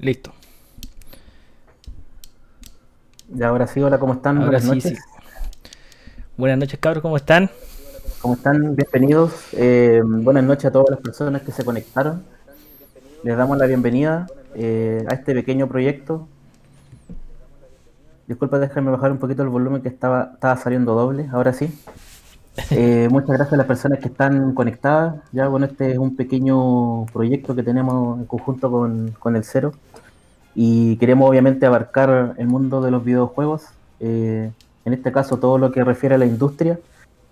Listo. Y ahora sí, hola, ¿cómo están? Buenas noches. Buenas noches, cabros, ¿cómo están? ¿Cómo están? Bienvenidos. Eh, buenas noches a todas las personas que se conectaron. Les damos la bienvenida eh, a este pequeño proyecto. Disculpa, déjame bajar un poquito el volumen que estaba, estaba saliendo doble. Ahora sí. Eh, muchas gracias a las personas que están conectadas. Ya, bueno, este es un pequeño proyecto que tenemos en conjunto con, con el Cero y queremos obviamente abarcar el mundo de los videojuegos, eh, en este caso todo lo que refiere a la industria,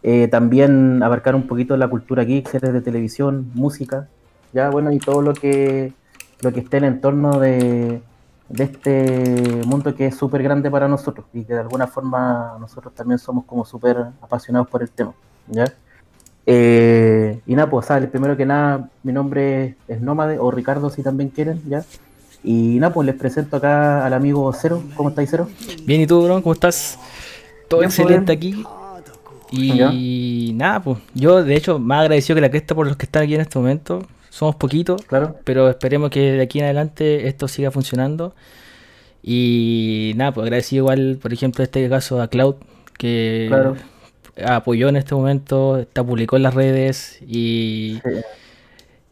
eh, también abarcar un poquito la cultura geek, series de televisión, música, ya bueno, y todo lo que, lo que esté en el entorno de, de este mundo que es súper grande para nosotros y que de alguna forma nosotros también somos como súper apasionados por el tema, ¿ya? Eh, y nada, pues, ¿sabes? primero que nada, mi nombre es Nómade, o Ricardo si también quieren, ¿ya? Y nada, pues les presento acá al amigo Cero. ¿Cómo estáis, Cero? Bien, ¿y tú, bro? ¿Cómo estás? Todo excelente aquí. Y nada, pues yo de hecho más agradecido que la cresta por los que están aquí en este momento. Somos poquitos, claro. pero esperemos que de aquí en adelante esto siga funcionando. Y nada, pues agradecido igual, por ejemplo, este caso a Cloud, que apoyó en este momento, está publicó en las redes y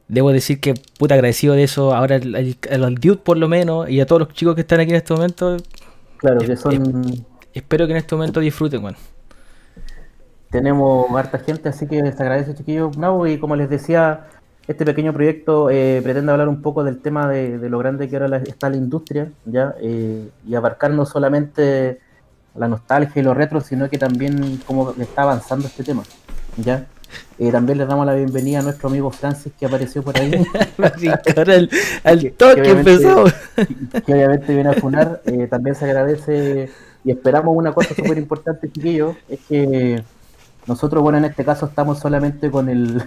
debo decir que puta agradecido de eso. Ahora al Dude por lo menos y a todos los chicos que están aquí en este momento. Claro, que son... espero que en este momento disfruten, bueno. Tenemos harta gente, así que les agradezco, chiquillos. No, y como les decía, este pequeño proyecto eh, pretende hablar un poco del tema de, lo grande que ahora está la industria, ¿ya? Eh, y abarcar no solamente la nostalgia y los retro, sino que también cómo está avanzando este tema, ¿ya? Eh, también les damos la bienvenida a nuestro amigo Francis que apareció por ahí. al, al toque empezó. Que, obviamente viene a funar. Eh, también se agradece y esperamos una cosa súper importante, chiquillos, es que nosotros, bueno, en este caso estamos solamente con el,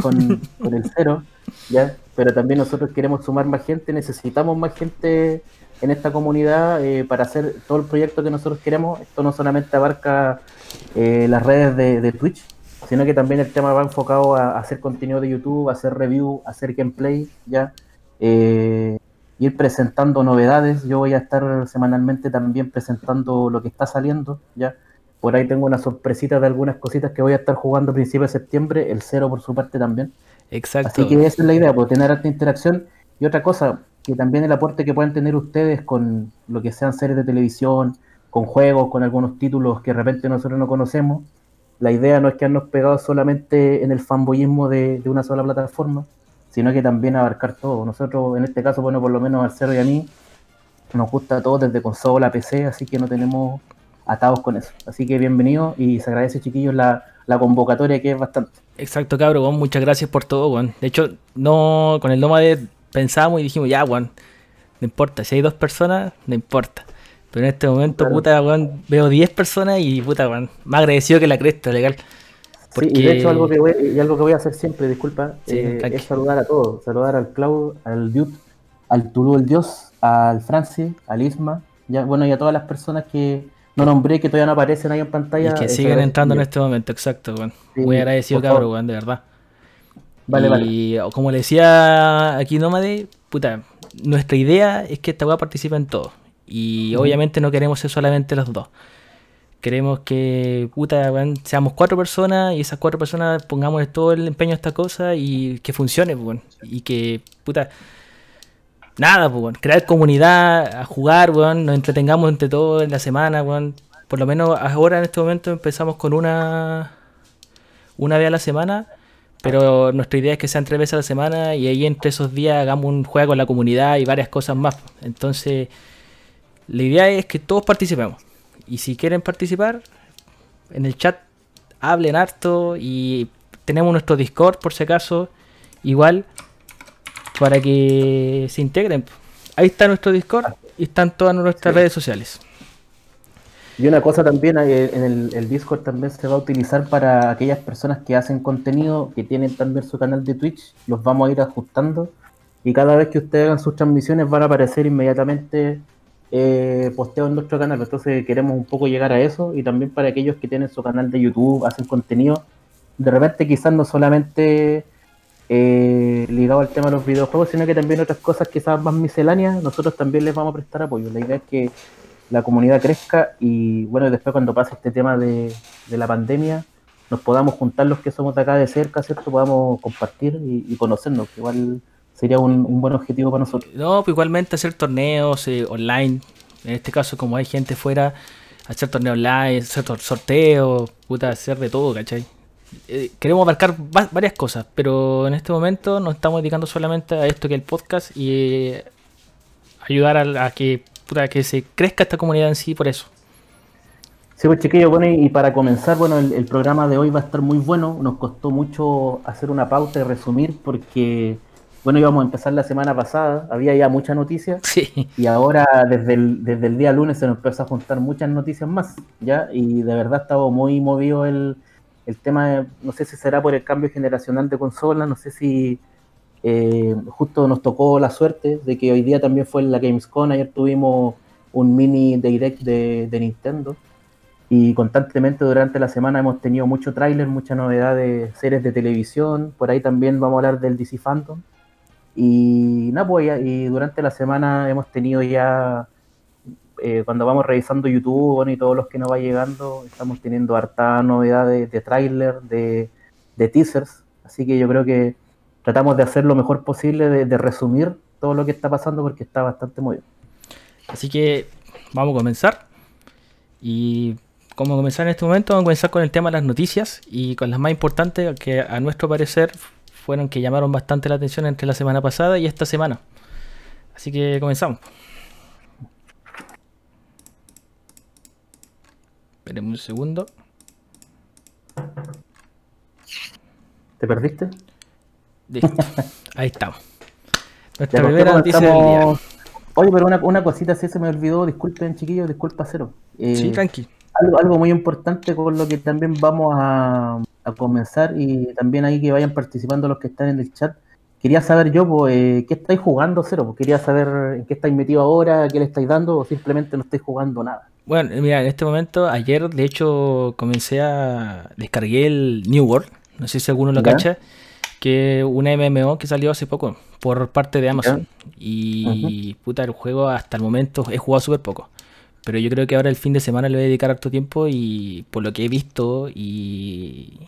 con, el cero, ¿ya? Pero también nosotros queremos sumar más gente, necesitamos más gente en esta comunidad eh, para hacer todo el proyecto que nosotros queremos. Esto no solamente abarca las redes de, de Twitch, sino que también el tema va enfocado a, hacer contenido de YouTube, a hacer review, a hacer gameplay, ya, eh, ir presentando novedades. Yo voy a estar semanalmente también presentando lo que está saliendo, ya. Por ahí tengo una sorpresita de algunas cositas que voy a estar jugando a principios de septiembre, el cero por su parte también. Exacto. Así que esa es la idea, poder tener esta interacción. Y otra cosa, que también el aporte que puedan tener ustedes con lo que sean series de televisión, con juegos, con algunos títulos que de repente nosotros no conocemos. La idea no es que quedarnos pegados solamente en el fanboyismo de, una sola plataforma, sino que también abarcar todo. Nosotros, en este caso, bueno, por lo menos al Cero y a mí, nos gusta todo desde consola a PC, así que no tenemos atados con eso. Así que bienvenido y se agradece, chiquillos, la, convocatoria que es bastante. Exacto, cabrón, muchas gracias por todo, Juan. De hecho, no con el Nomade pensamos y dijimos, ya, Juan, no importa, si hay dos personas, no importa. Pero en este momento, puta, Juan, veo 10 personas y puta, Juan, más agradecido que la cresta, legal. Porque... y de hecho algo que voy, y algo que voy a hacer siempre, disculpa, eh, es saludar a todos, saludar al Cloud, al Dude, al Tulu el Dios, al Francis, al Isma, ya, bueno, y a todas las personas que no nombré, que todavía no aparecen ahí en pantalla. Y que siguen entrando en este momento, exacto, bueno. Muy agradecido, cabrón, bueno, de verdad. Vale, y como le decía aquí Nómade, puta, nuestra idea es que esta weá participe en todo. Y obviamente no queremos ser solamente los dos. Queremos que, puta, seamos cuatro personas y esas cuatro personas pongamos todo el empeño a esta cosa y que funcione, pues, y que, puta, nada, pues, crear comunidad, a jugar, nos entretengamos entre todos en la semana, por lo menos ahora en este momento empezamos con una, una vez a la semana, pero nuestra idea es que sean tres veces a la semana y ahí entre esos días hagamos un juego con la comunidad y varias cosas más. Entonces, la idea es que todos participemos. Y si quieren participar, en el chat hablen harto y tenemos nuestro Discord por si acaso, igual, para que se integren. Ahí está nuestro Discord y están todas nuestras redes sociales. Y una cosa también, eh, en el, Discord también se va a utilizar para aquellas personas que hacen contenido, que tienen también su canal de Twitch, los vamos a ir ajustando. Y cada vez que ustedes hagan sus transmisiones van a aparecer inmediatamente eh, posteo en nuestro canal. Entonces queremos un poco llegar a eso y también para aquellos que tienen su canal de YouTube, hacen contenido, de repente quizás no solamente eh, ligado al tema de los videojuegos, sino que también otras cosas quizás más misceláneas, nosotros también les vamos a prestar apoyo. La idea es que la comunidad crezca y bueno, después cuando pase este tema de, la pandemia, nos podamos juntar los que somos de acá de cerca, ¿cierto? Podamos compartir y, y conocernos, que igual sería un, buen objetivo para nosotros. No, pues igualmente hacer torneos eh, online. En este caso, como hay gente fuera, hacer torneos online, hacer sorteos, puta, hacer de todo, ¿cachai? Eh, queremos abarcar varias cosas, pero en este momento nos estamos dedicando solamente a esto que es el podcast y eh, ayudar a, que, puta, que se crezca esta comunidad en sí por eso. Sí, pues chiquillos, bueno, y, para comenzar, bueno, el, el, programa de hoy va a estar muy bueno. Nos costó mucho hacer una pauta y resumir porque bueno, íbamos a empezar la semana pasada, había ya muchas noticias. Sí. Y ahora, desde el, desde el día lunes, se nos empezó a juntar muchas noticias más, ¿ya? Y de verdad estaba muy movido el, el tema, no sé si será por el cambio generacional de consolas, no sé si eh, justo nos tocó la suerte de que hoy día también fue en la Gamescom, ayer tuvimos un mini direct de, de Nintendo y constantemente durante la semana hemos tenido mucho tráiler, muchas novedades, series de televisión, por ahí también vamos a hablar del DC Phantom, y nada, pues y durante la semana hemos tenido ya, eh, cuando vamos revisando YouTube y todos los que nos va llegando, estamos teniendo harta novedades de tráiler, de, de, teasers. Así que yo creo que tratamos de hacer lo mejor posible, de, resumir todo lo que está pasando porque está bastante bien. Así que vamos a comenzar. Y como comenzar en este momento, vamos a comenzar con el tema de las noticias y con las más importantes que a nuestro parecer fueron que llamaron bastante la atención entre la semana pasada y esta semana. Así que comenzamos. Esperemos un segundo. ¿Te perdiste? Ahí estamos. Nuestra primera noticia del día. Oye, pero una, cosita sí se me olvidó, disculpen chiquillos, disculpa cero. Eh, sí, tranqui. Algo, algo muy importante con lo que también vamos a, a comenzar y también ahí que vayan participando los que están en el chat. Quería saber yo, pues, eh, ¿qué estáis jugando, Cero? Pues quería saber en qué estáis metido ahora, qué le estáis dando o simplemente no estáis jugando nada. Bueno, mira, en este momento, ayer de hecho comencé a... descargué el New World, no sé si alguno lo cacha, que una MMO que salió hace poco por parte de Amazon. Y puta, el juego hasta el momento he jugado súper poco. Pero yo creo que ahora el fin de semana le voy a dedicar harto tiempo y por lo que he visto y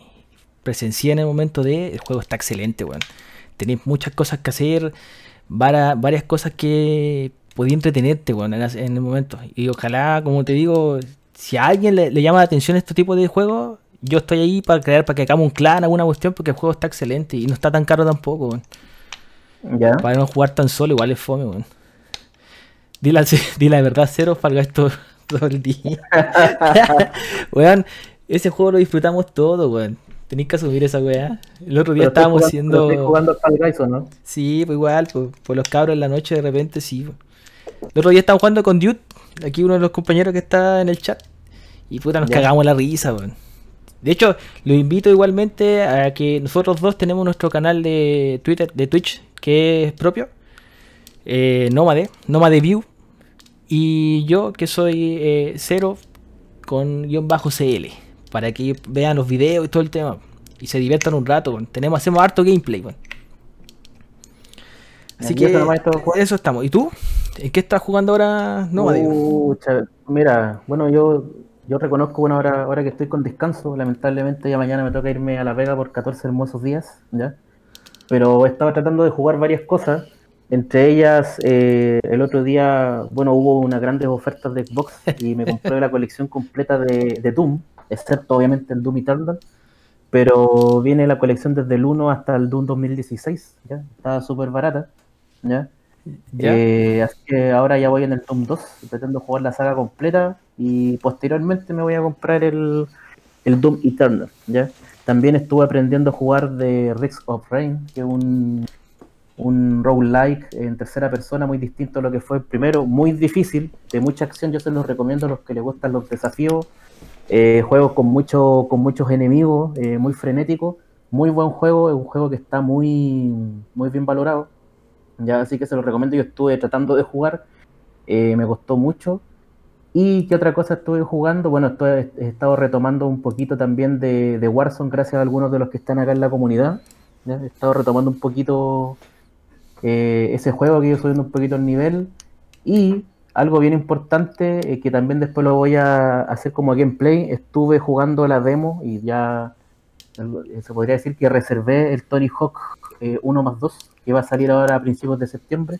presencié en el momento de, el juego está excelente, weón. Tenéis muchas cosas que hacer, varias, cosas que podía entretenerte, weón, en, el momento. Y ojalá, como te digo, si a alguien le, llama la atención este tipo de juegos, yo estoy ahí para crear, para que hagamos un clan, alguna cuestión, porque el juego está excelente y no está tan caro tampoco, weón. ¿Ya? Para no jugar tan solo, igual es fome, weón. Dile, dile la verdad, cero, para esto todo el día. weón, ese juego lo disfrutamos todo, weón. Tenéis que asumir esa weá. El otro día estábamos haciendo. jugando Fall Guys, no? Sí, pues igual, pues, los cabros en la noche de repente sí. Pues. El otro día estábamos jugando con Dude, aquí uno de los compañeros que está en el chat. Y puta, nos cagamos la risa, weón. De hecho, lo invito igualmente a que nosotros dos tenemos nuestro canal de Twitter, de Twitch, que es propio. Eh, Nómade, Nómade View. Y yo, que soy eh, cero con guion bajo CL para que vean los videos y todo el tema y se diviertan un rato. Tenemos, hacemos harto gameplay. Así que eso estamos. ¿Y tú? ¿En qué estás jugando ahora? No, mira, bueno, yo yo reconozco, bueno, ahora, ahora que estoy con descanso, lamentablemente ya mañana me toca irme a La Vega por 14 hermosos días, ¿ya? Pero estaba tratando de jugar varias cosas, entre ellas eh, el otro día, bueno, hubo unas grandes ofertas de Xbox y me compré la colección completa de, de Doom, excepto obviamente el Doom Eternal, pero viene la colección desde el 1 hasta el Doom 2016, ¿ya? está súper barata, ¿ya? Eh, así que ahora ya voy en el Doom 2, pretendo jugar la saga completa y posteriormente me voy a comprar el, el Doom Eternal, ¿ya? También estuve aprendiendo a jugar de Risk of Rain, que es un, un roguelike en tercera persona muy distinto a lo que fue el primero, muy difícil, de mucha acción, yo se los recomiendo a los que les gustan los desafíos eh, juegos con, mucho, con muchos enemigos, eh, muy frenético. Muy buen juego, es un juego que está muy, muy bien valorado. Ya, así que se lo recomiendo. Yo estuve tratando de jugar, eh, me costó mucho. ¿Y qué otra cosa estuve jugando? Bueno, estoy, he estado retomando un poquito también de, de, Warzone, gracias a algunos de los que están acá en la comunidad. He estado retomando un poquito ese juego que yo subiendo un poquito el nivel. Y algo bien importante, eh, que también después lo voy a hacer como gameplay, estuve jugando la demo y ya eh, se podría decir que reservé el Tony Hawk 1 eh, más 2, que va a salir ahora a principios de septiembre.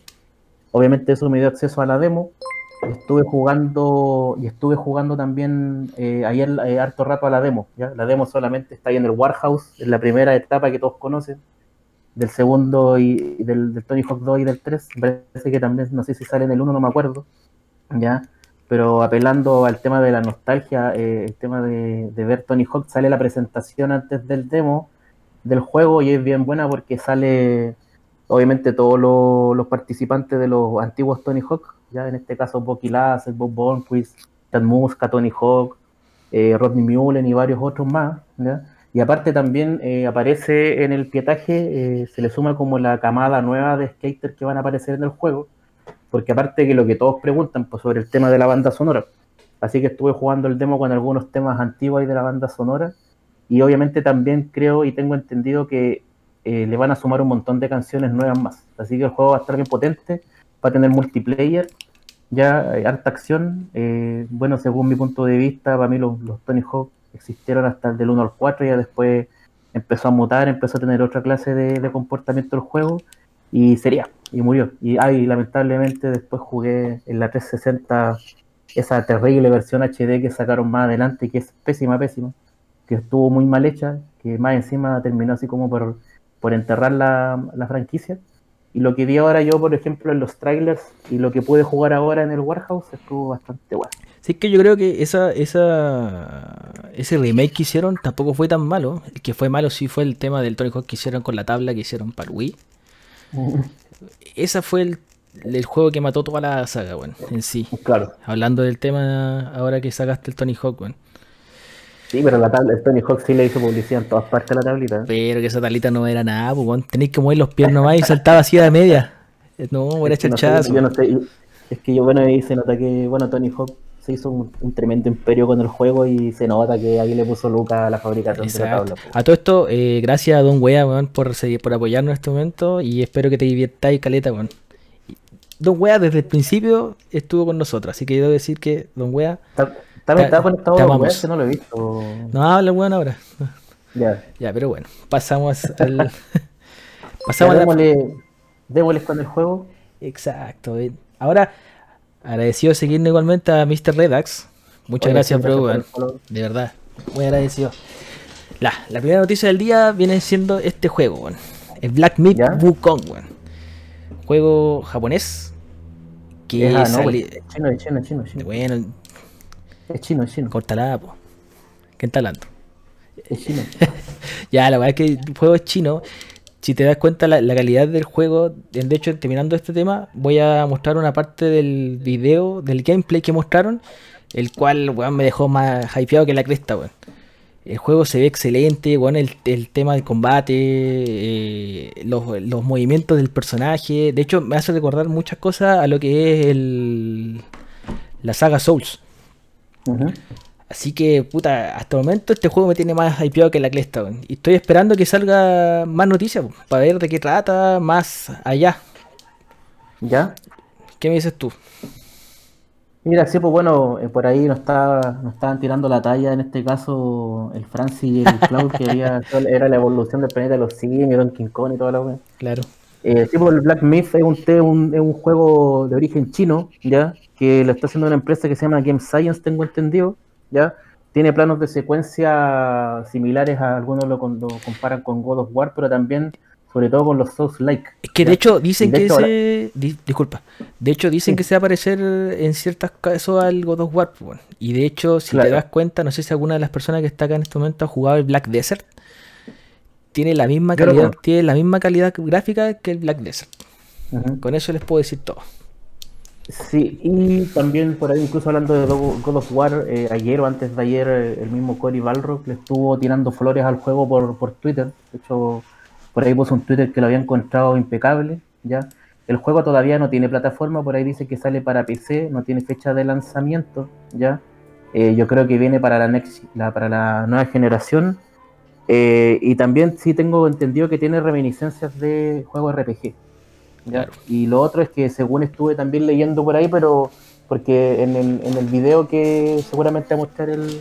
Obviamente eso me dio acceso a la demo. Estuve jugando y estuve jugando también ayer harto rato a la demo. ¿ya? La demo solamente está ahí en el Warehouse, en la primera etapa que todos conocen del segundo y, del, del, Tony Hawk 2 y del 3. Parece que también, no sé si sale en el 1, no me acuerdo. ¿ya? Pero apelando al tema de la nostalgia, eh, el tema de, ver Tony Hawk, sale la presentación antes del demo del juego y es bien buena porque sale, obviamente, todos los, participantes de los antiguos Tony Hawk, ya en este caso Bucky Lasser, Bob Bornquist, Ted Muska, Tony Hawk, eh, Rodney Mullen y varios otros más, Y aparte también eh, aparece en el pietaje, se le suma como la camada nueva de skater que van a aparecer en el juego, porque aparte que lo que todos preguntan pues, sobre el tema de la banda sonora, así que estuve jugando el demo con algunos temas antiguos de la banda sonora, y obviamente también creo y tengo entendido que eh, le van a sumar un montón de canciones nuevas más, así que el juego va a estar bien potente, va a tener multiplayer, ya harta acción, eh, bueno, según mi punto de vista, para mí los, Tony Hawk existieron hasta el del 1 al 4, y ya después empezó a mutar, empezó a tener otra clase de, comportamiento el juego, y sería, y murió. Y ay, lamentablemente después jugué en la 360 esa terrible versión HD que sacaron más adelante, que es pésima, pésima, que estuvo muy mal hecha, que más encima terminó así como por, por enterrar la, franquicia. Y lo que vi ahora yo, por ejemplo, en los trailers y lo que pude jugar ahora en el Warehouse estuvo bastante bueno. Sí, que yo creo que esa, esa, ese remake que hicieron tampoco fue tan malo. El que fue malo sí fue el tema del Tony Hawk que hicieron con la tabla que hicieron para Wii. Ese fue el, juego que mató toda la saga, bueno, en sí. Claro. Hablando del tema ahora que sacaste el Tony Hawk, bueno. Sí, pero la tabla, Tony Hawk sí le hizo publicidad en todas partes de la tablita. Pero que esa tablita no era nada, pues, tenéis que mover los pies nomás y saltaba así a media. No, era chachazo. yo no sé, es que yo, bueno, ahí se nota que, bueno, Tony Hawk se hizo un, tremendo imperio con el juego y se nota que ahí le puso Luca a la fabricación de la tabla. A todo esto, eh, gracias a Don Wea por, por apoyarnos en este momento y espero que te diviertáis, Caleta. Bueno. Don Wea desde el principio estuvo con nosotros, así que debo decir que Don Wea... También estaba conectado que no lo he visto. No, habla weón ahora. Ya. Ya, pero bueno, pasamos al. pasamos a la... con el juego. Exacto. Ahora, agradecido de seguirnos igualmente a Mr. Redax. Muchas gracias, bro. De verdad, muy agradecido. La, la, primera noticia del día viene siendo este juego, El Black Myth Wukong, Juego japonés. Que es ah, chino, chino, chino. Bueno. Es chino, es chino. Córtala, po. ¿Quién está hablando? Es chino. ya, la verdad es que el juego es chino. Si te das cuenta la, la, calidad del juego, de hecho, terminando este tema, voy a mostrar una parte del video, del gameplay que mostraron, el cual, weón, me dejó más hypeado que la cresta, weón. El juego se ve excelente, bueno, el, el tema del combate, eh, los, movimientos del personaje. De hecho, me hace recordar muchas cosas a lo que es el, la saga Souls. Así que, puta, hasta el momento este juego me tiene más hypeado que la cresta. Y estoy esperando que salga más noticias para ver de qué trata más allá. ¿Ya? ¿Qué me dices tú? Mira, sí, pues bueno, eh, por ahí nos, está, nos estaban tirando la talla, en este caso el Francis y el Cloud, que había, era la evolución del planeta de los simios, King Kong y toda la wea. Claro. Eh, sí, pues el Black Myth es un, un, es un juego de origen chino, ¿ya? Que lo está haciendo una empresa que se llama Game Science, tengo entendido, ¿ya? Tiene planos de secuencia similares a algunos lo, lo comparan con God of War, pero también sobre todo con los Souls Like. Es que de hecho dicen que se. disculpa. De hecho dicen que se va a parecer en ciertos casos al God of War. Pues, y de hecho, si te das cuenta, no sé si alguna de las personas que está acá en este momento ha jugado el Black Desert. Tiene la misma calidad, tiene la misma calidad gráfica que el Black Desert. Con eso les puedo decir todo. Sí, y también por ahí, incluso hablando de God of War, eh, ayer o antes de ayer, eh, el mismo Cory Balrock le estuvo tirando flores al juego por, por Twitter. De hecho, por ahí puso un Twitter que lo había encontrado impecable, ¿ya? El juego todavía no tiene plataforma, por ahí dice que sale para PC, no tiene fecha de lanzamiento, ¿ya? Eh, yo creo que viene para la, next, para la nueva generación. Eh, y también sí tengo entendido que tiene reminiscencias de juegos RPG. ¿ya? Y lo otro es que según estuve también leyendo por ahí, pero porque en el, en el video que seguramente va a mostrar el,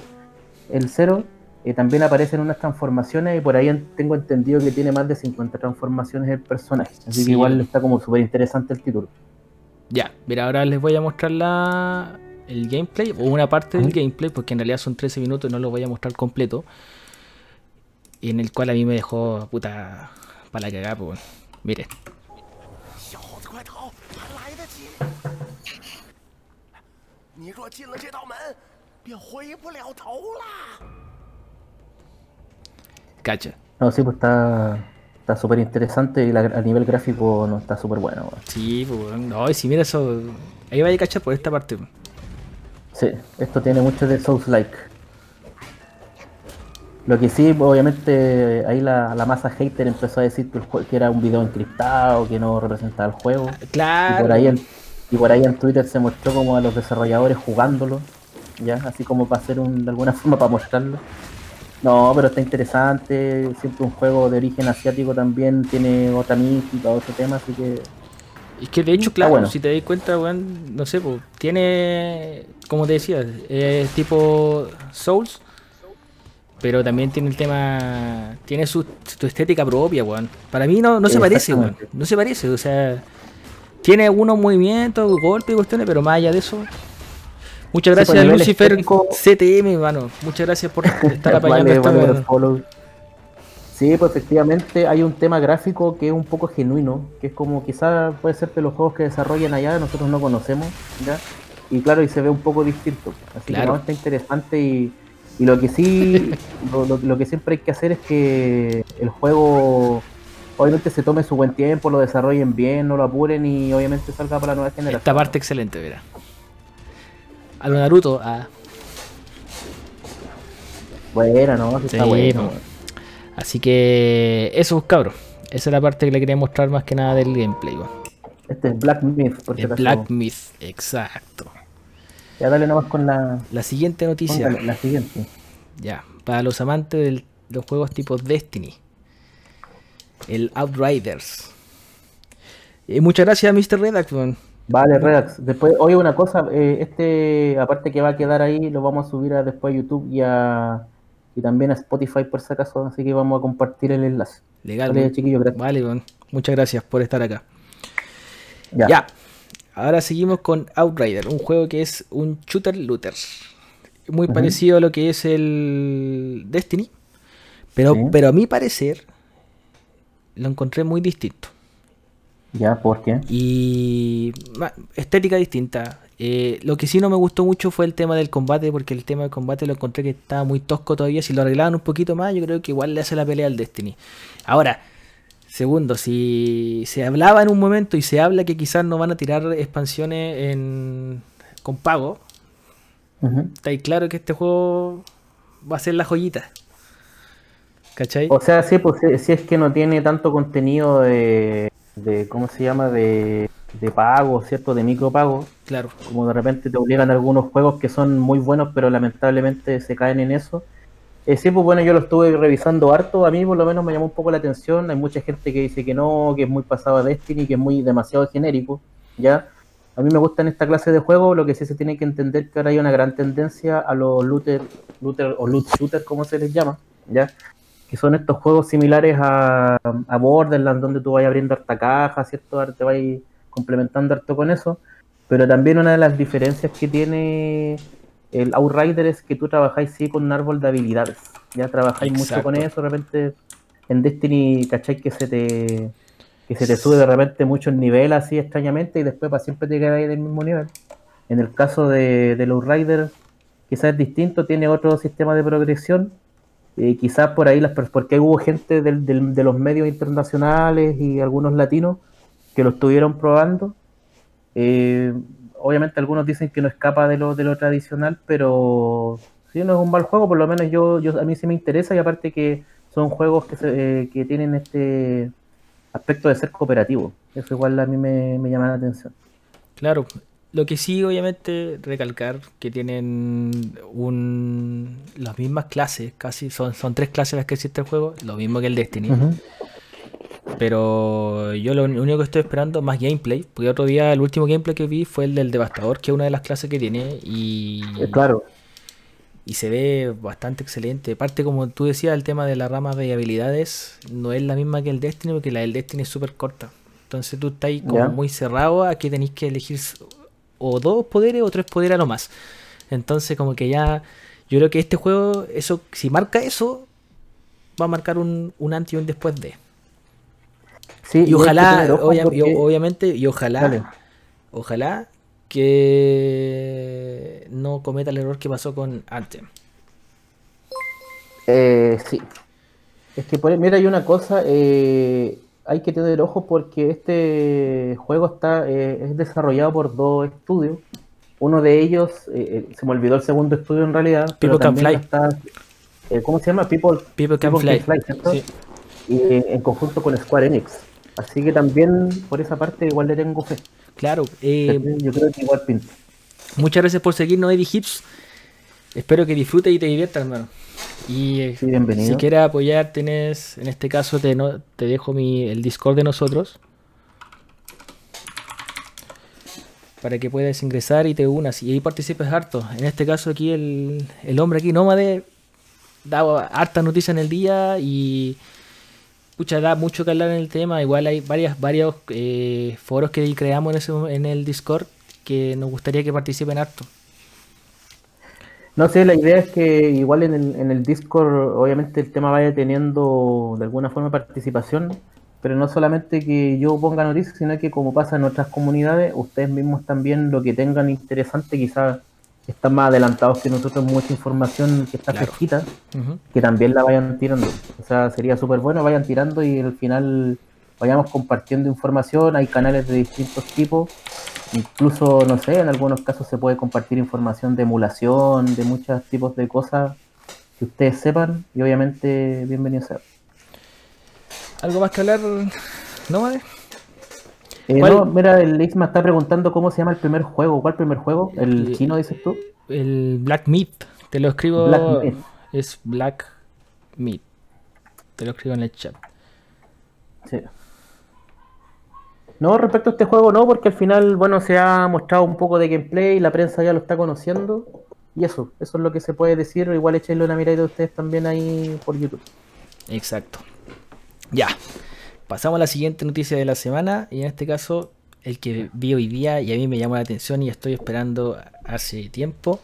el cero, eh, también aparecen unas transformaciones y por ahí tengo entendido que tiene más de 50 transformaciones el personaje. Así que igual está como súper interesante el título. Ya, mira, ahora les voy a mostrar la, el gameplay o una parte del gameplay, porque en realidad son 13 minutos y no lo voy a mostrar completo. Y en el cual a mí me dejó puta para la cagada, pues. Mire. Cacha. No, sí, pues está está súper interesante y a nivel gráfico no está súper bueno. Sí, pues no, y si mira eso, ahí va a cachar por esta parte. Sí, esto tiene mucho de Souls-like. Lo que sí, obviamente, ahí la, masa hater empezó a decir que, era un video encriptado, que no representaba el juego. Claro. Y por, ahí en, y por ahí en Twitter se mostró como a los desarrolladores jugándolo, ya, así como para hacer un, de alguna forma para mostrarlo. No, pero está interesante. Siempre un juego de origen asiático también tiene otra mística, otro tema, así que. Es que de hecho, claro, si te das cuenta, weón, no sé, pues, tiene, como te decía, es tipo Souls, pero también tiene el tema, tiene su, estética propia, weón. Para mí no, no se parece, weón, no se parece, o sea, tiene algunos movimientos, golpes y cuestiones, pero más allá de eso, Muchas gracias, a Lucifer CTM, hermano. Muchas gracias por estar apañando esta Sí, pues efectivamente hay un tema gráfico que es un poco genuino, que es como quizás puede ser que los juegos que desarrollan allá nosotros no conocemos, ¿ya? Y claro, y se ve un poco distinto. Así que no, está interesante y, lo que sí, lo, que siempre hay que hacer es que el juego obviamente se tome su buen tiempo, lo desarrollen bien, no lo apuren y obviamente salga para la nueva generación. Esta parte excelente, verá a lo Naruto. A... Bueno, no, está bueno. Así que eso, cabros. Esa es la parte que le quería mostrar más que nada del gameplay. Este es Black Myth, porque Black Myth, exacto. Ya dale nomás con la. La siguiente noticia. la siguiente. Ya, para los amantes de los juegos tipo Destiny. El Outriders. Y muchas gracias, Mr. Redacton Vale, Redax. Después, oye, una cosa, eh, este, aparte que va a quedar ahí, lo vamos a subir a, después a YouTube y a, y también a Spotify por si acaso, así que vamos a compartir el enlace. Legal. Vale, chiquillo, Vale, muchas gracias por estar acá. Ya. Ahora seguimos con Outrider, un juego que es un shooter looter. Muy parecido a lo que es el Destiny. Pero, pero a mi parecer lo encontré muy distinto. Ya, ¿por qué? Y estética distinta. Eh, lo que sí no me gustó mucho fue el tema del combate, porque el tema del combate lo encontré que estaba muy tosco todavía. Si lo arreglaban un poquito más, yo creo que igual le hace la pelea al Destiny. Ahora, segundo, si se hablaba en un momento y se habla que quizás no van a tirar expansiones en, con pago, está ahí claro que este juego va a ser la joyita. ¿Cachai? O sea, sí, pues si es que no tiene tanto contenido de, de ¿cómo se llama? De, de pago, ¿cierto? De micropago. Claro. Como de repente te obligan algunos juegos que son muy buenos, pero lamentablemente se caen en eso. Eh, sí, pues bueno, yo lo estuve revisando harto, a mí por lo menos me llamó un poco la atención, hay mucha gente que dice que no, que es muy pasado a Destiny, que es muy demasiado genérico, ¿ya? A mí me gusta en esta clase de juego, lo que sí se tiene que entender que ahora hay una gran tendencia a los looter, looter o loot shooter, como se les llama, ¿ya? que son estos juegos similares a, a Borderlands, donde tú vas abriendo harta caja, ¿cierto? Te vas complementando harto con eso. Pero también una de las diferencias que tiene el Outrider es que tú trabajáis sí con un árbol de habilidades. Ya trabajáis mucho con eso, de repente en Destiny, ¿cachai? Que se te que se te sube de repente mucho el nivel así extrañamente y después para siempre te quedas ahí del mismo nivel. En el caso de, del Outrider, quizás es distinto, tiene otro sistema de progresión eh, quizás por ahí, las, porque hubo gente de los medios internacionales y algunos latinos que lo estuvieron probando. Eh, obviamente algunos dicen que no escapa de lo, de lo tradicional, pero si no es un mal juego, por lo menos yo, yo a mí sí me interesa y aparte que son juegos que, eh, que tienen este aspecto de ser cooperativo. Eso igual a mí me, me llama la atención. Claro, lo que sí, obviamente, recalcar que tienen un, las mismas clases, casi son, son tres clases las que existe el juego, lo mismo que el Destiny. Pero yo lo único que estoy esperando es más gameplay, porque otro día el último gameplay que vi fue el del Devastador, que es una de las clases que tiene, y, eh, claro. y se ve bastante excelente. Aparte, como tú decías, el tema de la rama de habilidades no es la misma que el Destiny, porque la del Destiny es súper corta. Entonces tú estás como muy cerrado, aquí tenéis que elegir o dos poderes o tres poderes a lo más. Entonces, como que ya. Yo creo que este juego, eso, si marca eso, va a marcar un, un antes y un después de. Sí, y ojalá, obviamente, y ojalá, ojalá que no cometa el error que pasó con Anthem. Eh, sí. Es que, mira, hay una cosa, eh, hay que tener ojo porque este juego está eh, es desarrollado por dos estudios. Uno de ellos, eh, se me olvidó el segundo estudio en realidad, pero también está, ¿cómo se llama? People, People Can Fly. Y en conjunto con Square Enix. Así que también por esa parte igual le tengo fe. Claro. yo creo que igual pinta. Muchas gracias por seguirnos, Eddie Hips. Espero que disfrutes y te diviertas, hermano. Y eh, si quieres apoyar, tienes, en este caso te, no, te dejo mi, el Discord de nosotros. Para que puedas ingresar y te unas y ahí participes harto. En este caso aquí el, el hombre aquí nómade da harta noticia en el día y pucha, da mucho que hablar en el tema. Igual hay varias, varios eh, foros que creamos en, ese, el Discord que nos gustaría que participen harto. No sé, la idea es que igual en el, en el Discord, obviamente el tema vaya teniendo de alguna forma participación, pero no solamente que yo ponga noticias, sino que como pasa en otras comunidades, ustedes mismos también lo que tengan interesante, quizás están más adelantados que nosotros, mucha información que está fresquita, que también la vayan tirando. O sea, sería súper bueno, vayan tirando y al final vayamos compartiendo información, hay canales de distintos tipos. Incluso, no sé, en algunos casos se puede compartir información de emulación, de muchos tipos de cosas que ustedes sepan. Y obviamente bienvenido sea. ¿Algo más que hablar, no, eh, no, mira, el Isma está preguntando cómo se llama el primer juego. ¿Cuál primer juego? ¿El chino, dices tú? El Black Meat. Te lo escribo. Black Es Black Meat. Te lo escribo en el chat. Sí. No, respecto a este juego no, porque al final, bueno, se ha mostrado un poco de gameplay, la prensa ya lo está conociendo. y eso, eso es lo que se puede decir. Igual echenle una mirada a ustedes también ahí por YouTube. Exacto. Ya. Pasamos a la siguiente noticia de la semana. Y en este caso, el que vi hoy día y a mí me llamó la atención y estoy esperando hace tiempo.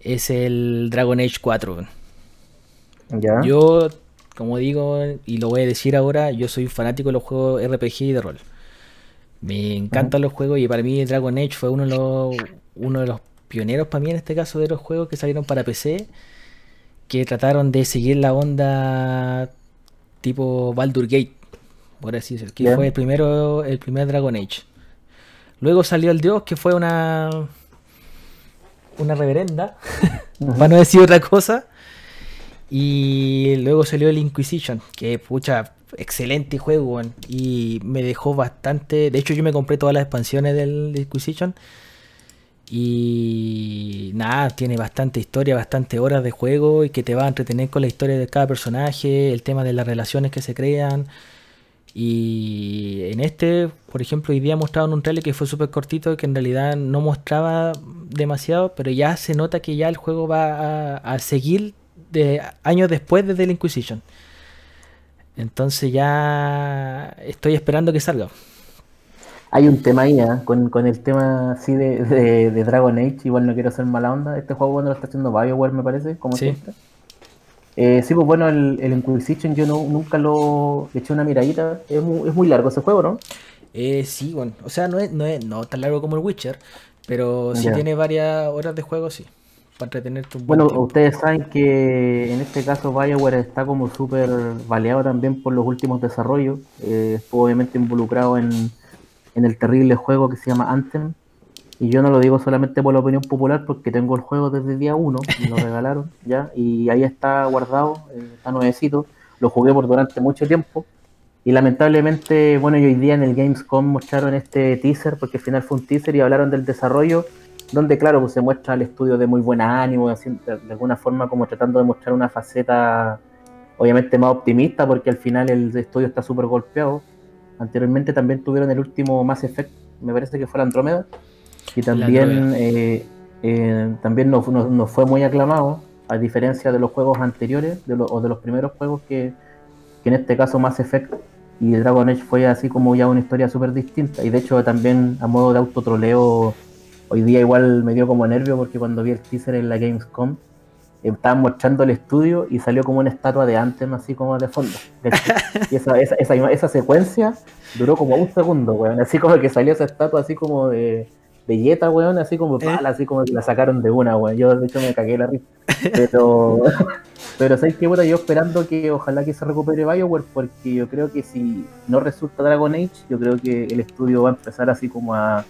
Es el Dragon Age 4. ¿Ya? Yo, como digo, y lo voy a decir ahora, yo soy fanático de los juegos RPG y de rol. Me encantan los juegos y para mí Dragon Age fue uno de los, uno de los pioneros para mí en este caso de los juegos que salieron para PC, que trataron de seguir la onda tipo Baldur Gate, por así decirlo, que fue el primero, el primer Dragon Age. Luego salió el Dios, que fue una una reverenda, para no decir otra cosa. Y luego salió el Inquisition, que pucha, excelente juego, y me dejó bastante. De hecho, yo me compré todas las expansiones del Inquisition y nada, tiene bastante historia, bastante horas de juego y que te va a entretener con la historia de cada personaje, el tema de las relaciones que se crean. Y en este, por ejemplo, hoy día mostraron un trailer que fue súper cortito, que en realidad no mostraba demasiado, pero ya se nota que ya el juego va a, seguir de años después desde la Inquisition. Entonces ya estoy esperando que salga hay un tema ahí, ¿eh? con, el tema así de, Dragon Age, igual no quiero ser mala onda, este juego bueno lo está haciendo BioWare me parece, como sí. Eh, sí, pues bueno, el, el Inquisition yo no, nunca lo eché una miradita, es muy, es muy largo ese juego, ¿no? Eh, sí, bueno, o sea, no es, no es no tan largo como el Witcher, pero sí tiene varias horas de juego, sí, para entretenerte un Bueno, ustedes saben que en este caso BioWare está como súper baleado también por los últimos desarrollos, eh, obviamente involucrado en en el terrible juego que se llama Anthem. Y yo no lo digo solamente por la opinión popular, porque tengo el juego desde el día 1, me lo regalaron, ¿ya? Y ahí está guardado, eh, está nuevecito. Lo jugué por durante mucho tiempo. Y lamentablemente, bueno, hoy día en el Gamescom mostraron este teaser, porque al final fue un teaser y hablaron del desarrollo, donde, claro, pues se muestra el estudio de muy buen ánimo, de, alguna forma como tratando de mostrar una faceta, obviamente más optimista, porque al final el estudio está súper golpeado Anteriormente también tuvieron el último Mass Effect, me parece que fue la Andrómeda, y también, eh, eh, también no, fue muy aclamado, a diferencia de los juegos anteriores de o de los primeros juegos que, en este caso Mass Effect y Dragon Age fue así como ya una historia súper distinta. Y de hecho también a modo de autotroleo, hoy día igual me dio como nervio porque cuando vi el teaser en la Gamescom, estaban mostrando el estudio y salió como una estatua de Anthem así como de fondo. Y esa, esa, esa, secuencia duró como un segundo, weón. Así como que salió esa estatua así como de belleta, weón, así como ¿Eh? así como que la sacaron de una, weón. Yo de hecho me cagué la risa. Pero, pero ¿sabes qué? Bueno, yo esperando que ojalá que se recupere Bioware, porque yo creo que si no resulta Dragon Age, yo creo que el estudio va a empezar así como a,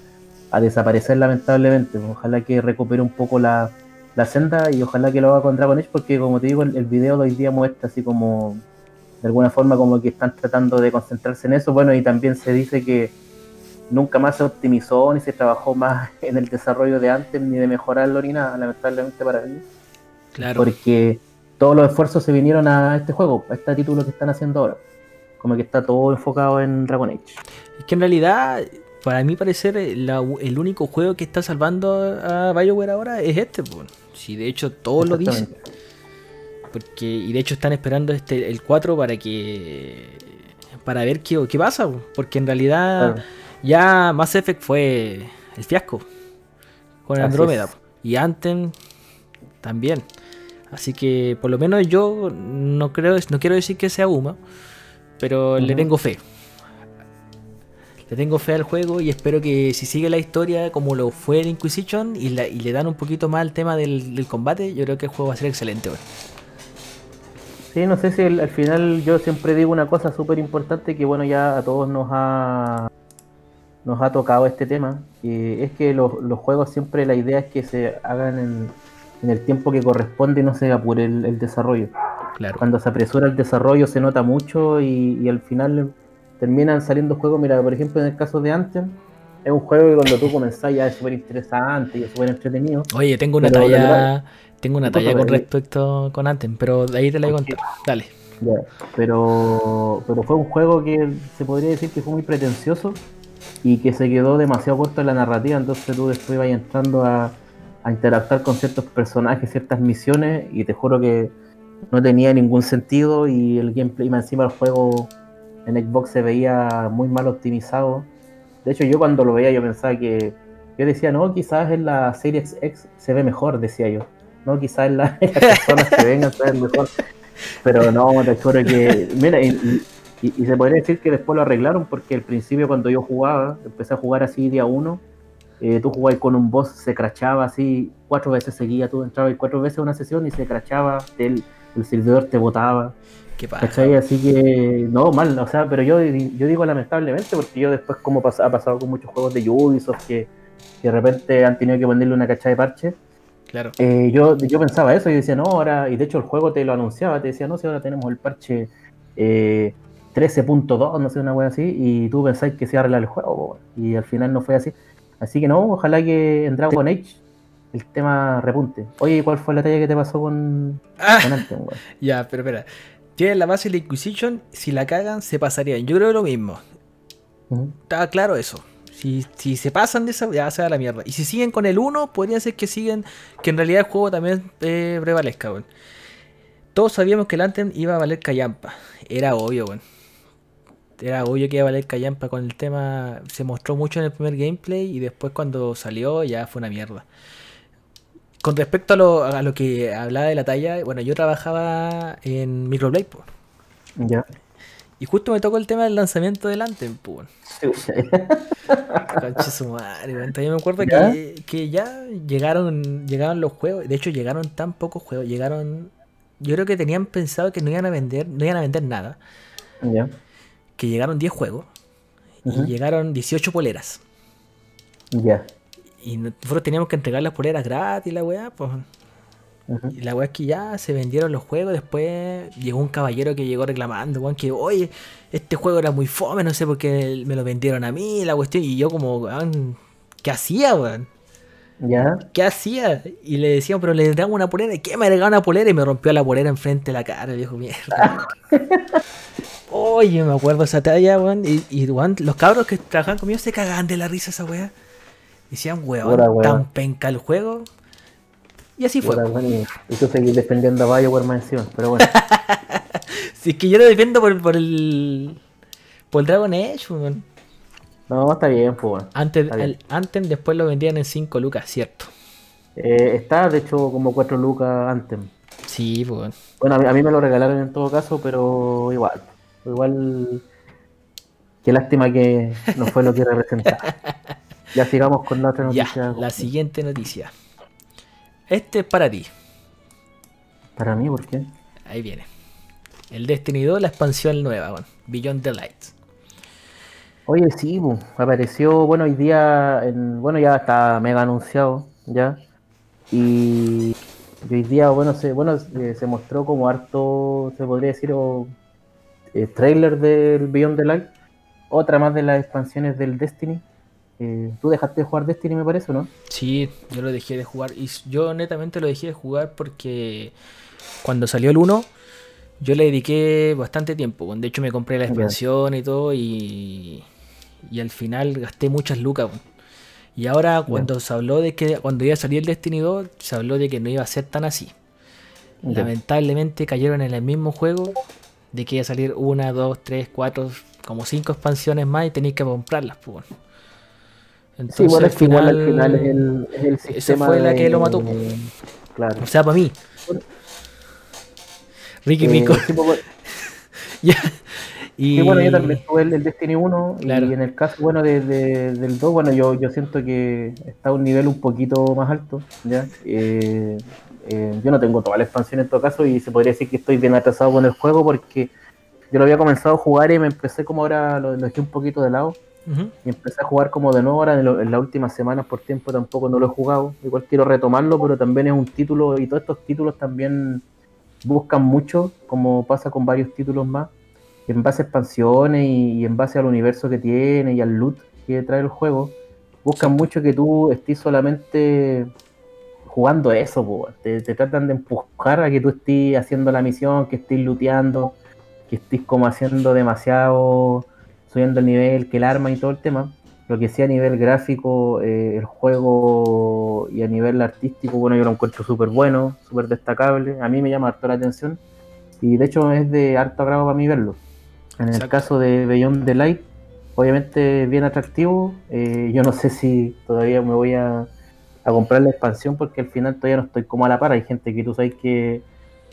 a desaparecer lamentablemente. Ojalá que recupere un poco la la senda y ojalá que lo haga con Dragon Age porque como te digo el, video de hoy día muestra así como de alguna forma como que están tratando de concentrarse en eso. Bueno y también se dice que nunca más se optimizó ni se trabajó más en el desarrollo de antes ni de mejorarlo ni nada lamentablemente para ellos. Claro. Porque todos los esfuerzos se vinieron a este juego a este título que están haciendo ahora. Como que está todo enfocado en Dragon Age. Es que en realidad para mí parecer el único juego que está salvando a BioWare ahora es este, pues. Si de hecho todos lo dicen. Porque, y de hecho están esperando este el 4 para que. para ver qué, qué pasa. Porque en realidad ya Mass Effect fue el fiasco. Con Andrómeda. Y Anthem también. Así que por lo menos yo no creo, no quiero decir que sea humo. Pero le tengo fe le tengo fe al juego y espero que si sigue la historia como lo fue el Inquisition y, le dan un poquito más al tema del, combate, yo creo que el juego va a ser excelente. Sí, no sé si al final yo siempre digo una cosa súper importante que bueno ya a todos nos ha nos ha tocado este tema, y es que los, juegos siempre la idea es que se hagan en, el tiempo que corresponde y no se apure el, el desarrollo. Claro. Cuando se apresura el desarrollo se nota mucho y, y al final terminan saliendo juegos, mira, por ejemplo, en el caso de Anthem, es un juego que cuando tú comenzás ya es súper interesante y es súper entretenido. Oye, tengo una talla, tengo una talla con respecto con Anthem, pero de ahí te la voy a contar. Dale. pero, pero fue un juego que se podría decir que fue muy pretencioso y que se quedó demasiado corto en la narrativa, entonces tú después vas entrando a, a interactuar con ciertos personajes, ciertas misiones, y te juro que no tenía ningún sentido y el gameplay más encima del juego en Xbox se veía muy mal optimizado. De hecho yo cuando lo veía yo pensaba que yo decía, no, quizás en la Series X se ve mejor, decía yo. No, quizás en, la, las personas que vengan se ven mejor. Pero no, te juro que. Mira, y, se podría decir que después lo arreglaron porque al principio cuando yo jugaba, empecé a jugar así día uno, eh, tú jugabas con un boss, se crachaba así cuatro veces seguía, tú entrabas cuatro veces a una sesión y se crachaba, el, el servidor te botaba. ¿Qué pasa? Así que, no, mal, o sea, pero yo, yo digo lamentablemente porque yo después, como ha pasado con muchos juegos de Ubisoft que que de repente han tenido que ponerle una cacha de parche. Claro. Eh, yo, yo pensaba eso y decía, no, ahora, y de hecho el juego te lo anunciaba, te decía, no, si ahora tenemos el parche 13.2, eh, no sé, una wea así, y tú pensáis que se arregla el juego, y al final no fue así. Así que no, ojalá que en Dragon Age el tema repunte. Oye, ¿cuál fue la talla que te pasó con, ah, Ya, pero espera. Tienen la base de la Inquisition, si la cagan, se pasarían. Yo creo lo mismo. Está claro eso. Si, se pasan de esa, ya se da la mierda. Y si siguen con el 1, podría ser que siguen, que en realidad el juego también eh, prevalezca, weón. Todos sabíamos que el Anthem iba a valer callampa. Era obvio, weón. Era obvio que iba a valer callampa con el tema. Se mostró mucho en el primer gameplay y después cuando salió ya fue una mierda. Con respecto a lo, a lo que hablaba de la talla, bueno, yo trabajaba en Microblade, pues. Ya. Y justo me tocó el tema del lanzamiento del Anthem, pues. Conche su madre, Yo me acuerdo Que, ya llegaron, llegaron los juegos. De hecho, llegaron tan pocos juegos. Llegaron. Yo creo que tenían pensado que no iban a vender, no iban a vender nada. Que llegaron 10 juegos. Y llegaron 18 poleras. Ya. Y nosotros teníamos que entregar las poleras gratis, la weá, pues. Y la weá es que ya se vendieron los juegos. Después llegó un caballero que llegó reclamando, weón, que oye, este juego era muy fome, no sé por qué me lo vendieron a mí, la cuestión. Y yo, como, weón, ¿qué hacía, weón? ¿Ya? ¿Qué hacía? Y le decían, pero le damos una polera. ¿Y qué me agregaba una polera? Y me rompió la polera enfrente de la cara, viejo mierda. Oye, me acuerdo esa talla, weón. Y, y los cabros que trabajaban conmigo se cagaban de la risa esa weá. Decían, weón, tan penca el juego. Y así fue. y, tú seguís defendiendo a Bioware más encima, pero bueno. si es que yo lo defiendo por, por el. por el Dragon Age, weón. No, está bien, pues. Antes, el Anthem después lo vendían en 5 lucas, cierto. Eh, está, de hecho, como 4 lucas Anthem. Sí, pues. Bueno, a mí, me lo regalaron en todo caso, pero igual. Igual. Qué lástima que no fue lo que representaba. ya sigamos con la otra noticia. la siguiente noticia. Este es para ti. ¿Para mí? ¿Por qué? Ahí viene. El Destiny 2, la expansión nueva, bueno, Beyond the Lights. Oye, sí, apareció, bueno, hoy día, en, bueno, ya está mega anunciado, ya. Y, hoy día, bueno, se, bueno, se mostró como harto, se podría decir, o, eh, trailer del Beyond the Light. Otra más de las expansiones del Destiny. Eh, tú dejaste de jugar Destiny, me parece, ¿no? Sí, yo lo dejé de jugar. Y yo netamente lo dejé de jugar porque cuando salió el 1, yo le dediqué bastante tiempo. De hecho, me compré la expansión y todo. Y, y al final gasté muchas lucas. Y ahora, cuando se habló de que cuando iba a salir el Destiny 2, se habló de que no iba a ser tan así. Lamentablemente cayeron en el mismo juego de que iba a salir una, dos, tres, cuatro, como cinco expansiones más y tenéis que comprarlas. Pues. Entonces, sí, bueno, al final, al final es el, es el sistema. Esa fue la que lo mató. claro. O sea, para mí. Ricky eh, Pico. Pues, ya. Y bueno, yo también tuve el, Destiny 1 y en el caso bueno de, del 2, bueno, yo, yo siento que está a un nivel un poquito más alto, ¿ya? Eh, eh, yo no tengo toda la expansión en todo caso y se podría decir que estoy bien atrasado con el juego porque yo lo había comenzado a jugar y me empecé como ahora, lo dejé un poquito de lado y empecé a jugar como de nuevo ahora en, las últimas semanas por tiempo tampoco no lo he jugado. Igual quiero retomarlo, pero también es un título y todos estos títulos también buscan mucho, como pasa con varios títulos más, en base a expansiones y, en base al universo que tiene y al loot que trae el juego, buscan mucho que tú estés solamente jugando eso, te, te, tratan de empujar a que tú estés haciendo la misión, que estés looteando, que estés como haciendo demasiado subiendo el nivel, que el arma y todo el tema. lo que sea a nivel gráfico, eh, el juego y a nivel artístico, bueno, yo lo encuentro súper bueno, súper destacable. A mí me llama harto la atención y de hecho es de harto agrado para mí verlo. En el caso de Beyond the Light, obviamente bien atractivo. Eh, yo no sé si todavía me voy a, comprar la expansión porque al final todavía no estoy como a la par. Hay gente que tú sabes que,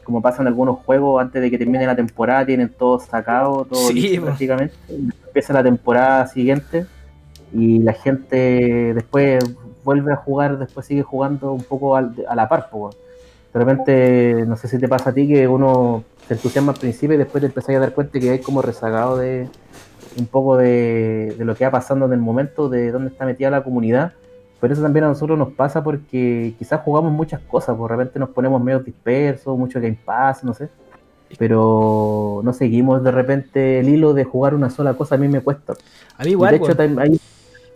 como pasa en algunos juegos, antes de que termine la temporada tienen todo sacado, todo prácticamente. Empieza la temporada siguiente y la gente después vuelve a jugar, después sigue jugando un poco a la par. Pues, de repente, no sé si te pasa a ti que uno se entusiasma al principio y después te empezás a dar cuenta que hay como rezagado de un poco de, lo que va pasando en el momento, de dónde está metida la comunidad. Pero eso también a nosotros nos pasa porque quizás jugamos muchas cosas, por de repente nos ponemos medio dispersos, mucho Game Pass, no sé. Pero no seguimos de repente el hilo de jugar una sola cosa, a mí me cuesta. A mí igual. de hecho, hay,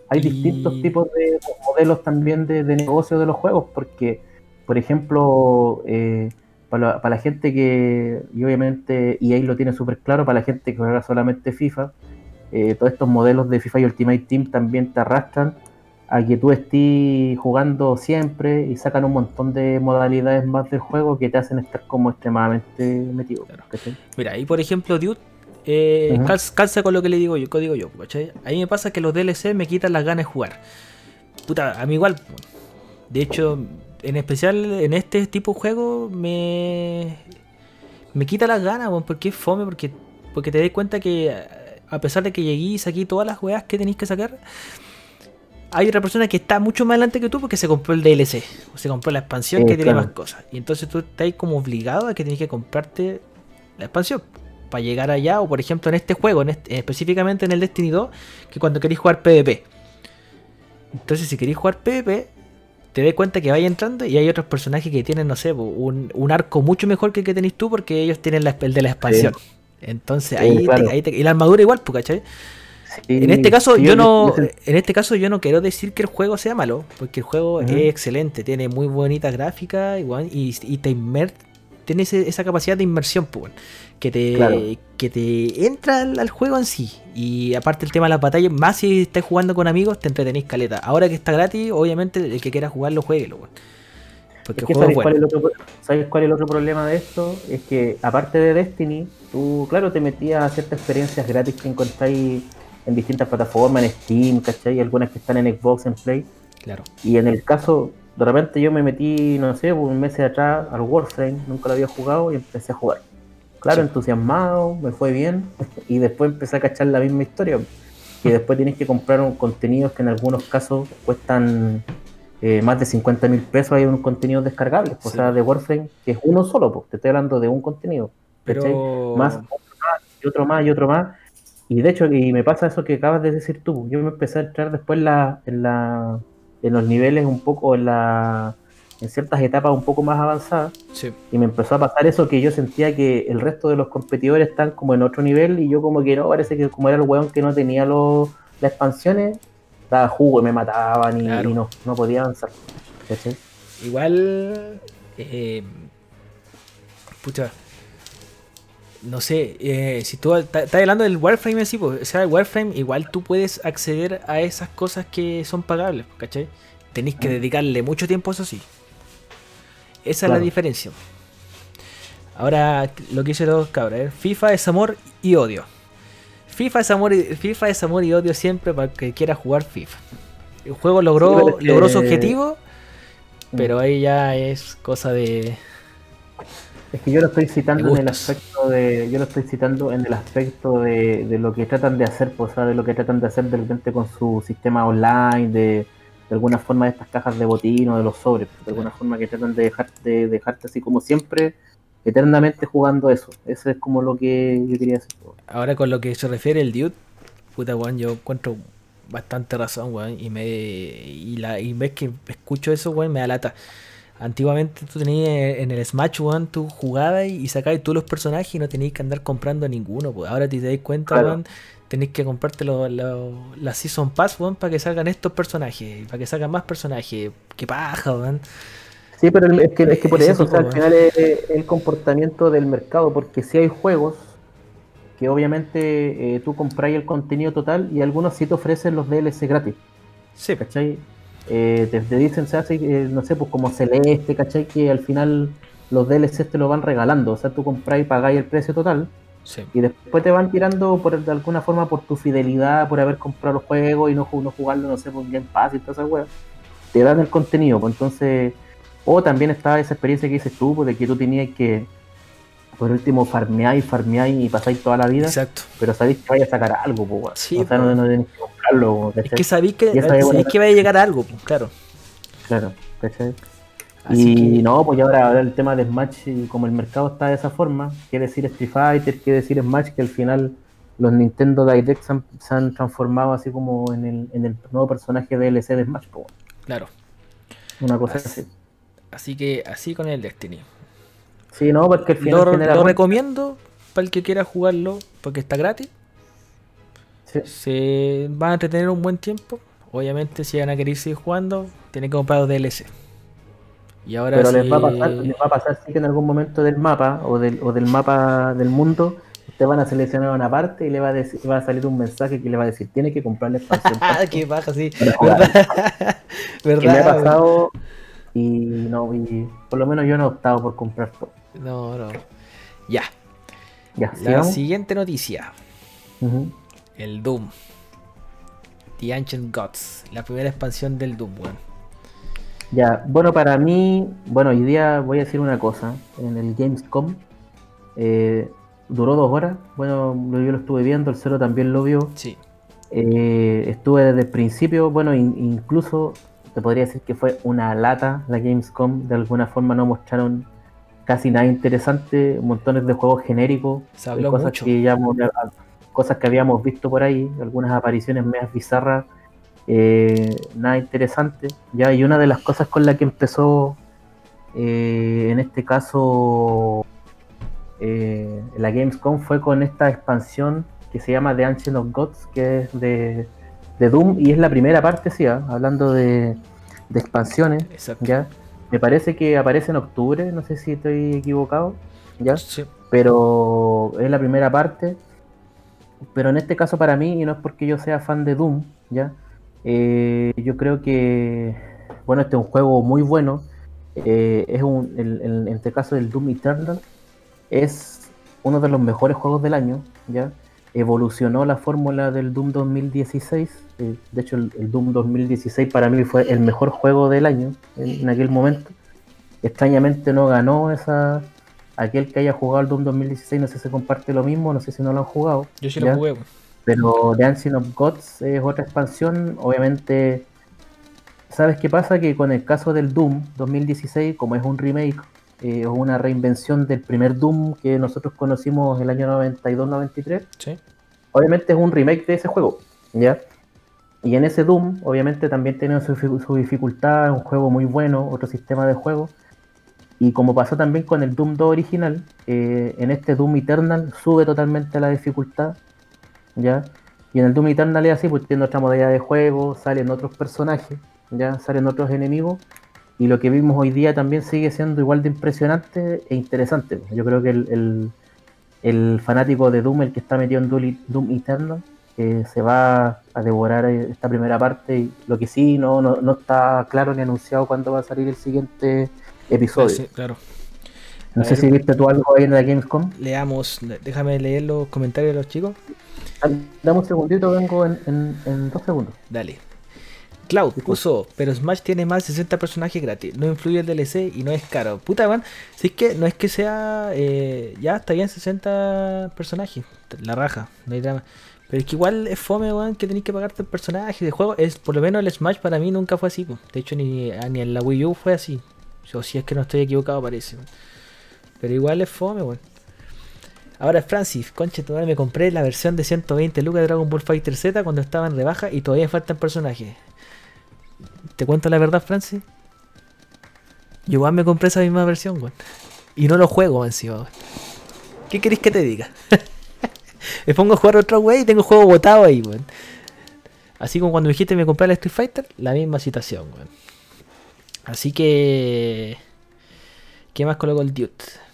hay distintos tipos de modelos también de, de negocio de los juegos, porque por ejemplo, eh, para, la, gente que, y obviamente EA lo tiene súper claro, para la gente que juega solamente FIFA, eh, todos estos modelos de FIFA y Ultimate Team también te arrastran a que tú estés jugando siempre y sacan un montón de modalidades más del juego que te hacen estar como extremadamente metido. Mira, ahí por ejemplo Dude eh, calza, con lo que le digo yo, digo yo, ¿cachai? A mí me pasa que los DLC me quitan las ganas de jugar. Puta, a mí igual. De hecho, en especial en este tipo de juego me me quita las ganas, porque es fome, porque porque te das cuenta que a pesar de que llegué y saqué todas las weas que tenéis que sacar, hay otra persona que está mucho más adelante que tú porque se compró el DLC, o se compró la expansión que tiene más cosas. Y entonces tú estás como obligado a que tienes que comprarte la expansión para llegar allá, o por ejemplo en este juego, en este, específicamente en el Destiny 2, que cuando queréis jugar PvP. Entonces si queréis jugar PvP, te das cuenta que vaya entrando y hay otros personajes que tienen, no sé, un, arco mucho mejor que el que tenéis tú porque ellos tienen la, el de la expansión. Entonces ahí, y la armadura igual, pues, en este caso yo, no en este caso yo no quiero decir que el juego sea malo, porque el juego es excelente, tiene muy bonita gráfica igual y, y te tiene esa capacidad de inmersión, pues, que te, que te entra al, juego en sí. Y aparte el tema de las batallas, más si estás jugando con amigos, te entretenéis caleta. Ahora que está gratis, obviamente el que quiera jugarlo, jueguelo. Porque el ¿sabes, cuál es el otro, ¿Sabes cuál es el otro problema de esto? Es que aparte de Destiny, tú, claro, te metías a ciertas experiencias gratis que encontráis en distintas plataformas, en Steam, ¿cachai? Algunas que están en Xbox, en Play. Claro. Y en el caso, de repente yo me metí, no sé, un mes atrás al Warframe, nunca lo había jugado y empecé a jugar. Claro, entusiasmado, me fue bien y después empecé a cachar la misma historia. Y después tienes que comprar un contenidos que en algunos casos cuestan eh, más de 50 mil pesos. Hay unos contenidos descargables, o sea, de Warframe, que es uno solo, pues te estoy hablando de un contenido. Pero... Más, otro más, y otro más, y otro más. Y de hecho, y me pasa eso que acabas de decir tú. Yo me empecé a entrar después en la, en la en los niveles un poco en la en ciertas etapas un poco más avanzadas y me empezó a pasar eso que yo sentía que el resto de los competidores están como en otro nivel y yo como que no, parece que como era el weón que no tenía los, las expansiones, daba jugo y me mataban y, no, no podía avanzar. Igual, eh, pucha, no sé, eh, si tú estás hablando del Warframe así, pues, o sea, el Warframe igual tú puedes acceder a esas cosas que son pagables, ¿cachai? Tenéis que mm. dedicarle mucho tiempo, eso sí. Esa es la diferencia. Ahora, lo que hice los cabros, FIFA es amor y odio. FIFA es amor y, FIFA es amor y odio siempre para que quiera jugar FIFA. El juego logró, logró su objetivo, mm. pero ahí ya es cosa de, es que yo lo estoy citando en el aspecto de, yo lo estoy citando en el aspecto de, de lo que tratan de hacer, pues, de lo que tratan de hacer de repente con su sistema online, de, de alguna forma de estas cajas de botín o de los sobres, de alguna forma que tratan de dejarte, dejarte así como siempre, eternamente jugando eso. Eso es como lo que yo quería hacer. Ahora con lo que se refiere el dude, puta weón, yo encuentro bastante razón, weón, y me y la y ves que escucho eso, weón, me da lata. Antiguamente tú tenías en el Smash One, tú jugabas y sacabas tú los personajes y no tenías que andar comprando ninguno. Pues. Ahora te das cuenta, tenés que comprarte la Season Pass, para que salgan estos personajes, para que salgan más personajes. Qué paja, weón. Sí, pero es que, es que por eso, al final es el comportamiento del mercado, porque si hay juegos que obviamente eh, tú compras el contenido total y algunos sí te ofrecen los DLC gratis. Sí. ¿Cachai? Eh, te, dicen, se hace, eh, no sé, pues como Celeste, ¿cachai? Que al final los DLC te lo van regalando. O sea, tú compras y pagáis el precio total. Sí. Y después te van tirando por, de alguna forma por tu fidelidad, por haber comprado los juegos y no, no jugarlo, no sé, por Game Pass y todas esas weas. Te dan el contenido, pues entonces. O también estaba esa experiencia que dices tú, pues, de que tú tenías que por último farmeáis, farmeáis y pasáis toda la vida. Exacto. Pero sabéis que vais a sacar algo, pues. Sí, o sea, no, no tenéis que Es que sabéis que, sabéis que vaya a llegar algo, pues, claro. Claro, ¿cachai? y no, pues ahora, ahora el tema de Smash, como el mercado está de esa forma, quiere decir Street Fighter, quiere decir Smash, que al final los Nintendo Direct se han, transformado así como en el, en el nuevo personaje DLC de Smash. Pues. Claro. Una cosa así. Así que así con el Destiny. Sí, no, porque Lo, recomiendo para el que quiera jugarlo, porque está gratis. Se van a tener un buen tiempo. Obviamente, si van a querer seguir jugando, tienen que comprar los DLC. Y ahora Pero les, va a pasar, les va a pasar sí que en algún momento del mapa o del, o del mapa del mundo te van a seleccionar una parte y le va a, decir, va a salir un mensaje que le va a decir tiene que comprar la expansión. qué baja, sí. ¿Verdad? me ha pasado y no, y por lo menos yo no he optado por comprar todo. No, no. Ya. La siguiente noticia. El Doom. The Ancient Gods. La primera expansión del Doom, bueno. Ya, bueno, para mí, bueno, hoy día voy a decir una cosa. En el Gamescom eh, duró dos horas. Bueno, yo lo estuve viendo, el Cero también lo vio. Sí. Eh, estuve desde el principio, bueno, incluso te podría decir que fue una lata la Gamescom. De alguna forma no mostraron casi nada interesante, montones de juegos genéricos, cosas que ya cosas que habíamos visto por ahí, algunas apariciones medias bizarras, eh, nada interesante. Ya, y una de las cosas con la que empezó eh, en este caso eh, la Gamescom fue con esta expansión que se llama The Ancient of Gods, que es de, Doom, y es la primera parte, sí, ¿ah? hablando de, de expansiones, ¿ya? Me parece que aparece en octubre, no sé si estoy equivocado, ¿ya? Sí. Pero es la primera parte. Pero en este caso para mí, y no es porque yo sea fan de Doom, ¿ya? Eh, yo creo que, bueno, este es un juego muy bueno. Eh, es un, en este caso del Doom Eternal, es uno de los mejores juegos del año, ¿ya? Evolucionó la fórmula del Doom 2016 eh, de hecho, el, Doom 2016 para mí fue el mejor juego del año en, aquel momento. Extrañamente no ganó esa. Aquel que haya jugado el Doom 2016, no sé si se comparte lo mismo, no sé si no lo han jugado. Yo sí lo jugué. Pero Dancing of Gods es otra expansión. Obviamente, ¿sabes qué pasa? Que con el caso del Doom 2016, como es un remake eh, o una reinvención del primer Doom que nosotros conocimos el año 92-93, ¿Sí? obviamente es un remake de ese juego. ¿ya? Y en ese Doom, obviamente, también tiene su, dificultad, un juego muy bueno, otro sistema de juego. Y como pasó también con el Doom 2 original, eh, en este Doom Eternal sube totalmente la dificultad. ¿ya? Y en el Doom Eternal es así, pues tiene otra modalidad de juego, salen otros personajes, ya salen otros enemigos. Y lo que vimos hoy día también sigue siendo igual de impresionante e interesante. Yo creo que el, el fanático de Doom, el que está metido en Doom Eternal, se va a devorar esta primera parte. Y lo que sí no, no, está claro ni anunciado cuándo va a salir el siguiente episodio. claro. No sé si viste tú algo ahí en la Gamescom. Leamos, déjame leer los comentarios de los chicos. Dame un segundito, vengo en, dos segundos. Dale. Cloud puso, pero Smash tiene más de 60 personajes gratis. No influye el DLC y no es caro. Puta, man. Si es que no es que sea. Eh, ya está bien 60 personajes. La raja, no hay drama. Pero es que igual es fome, weón, que tenéis que pagarte el personaje de juego. Es, por lo menos el Smash para mí nunca fue así, De hecho, ni, ni en la Wii U fue así. O si es que no estoy equivocado, parece. Pero igual es fome, weón. Ahora, Francis, conche, me compré la versión de 120 lucas de Dragon Ball Fighter Z cuando estaba en rebaja y todavía faltan personajes. ¿Te cuento la verdad, Francis? Yo igual me compré esa misma versión, weón. Y no lo juego encima. ¿Qué queréis que te diga? me pongo a jugar otra wey y tengo juego botado ahí, weón. Así como cuando me dijiste me compré el Street Fighter, la misma situación, weón. Así que. ¿Qué más colocó el Dude?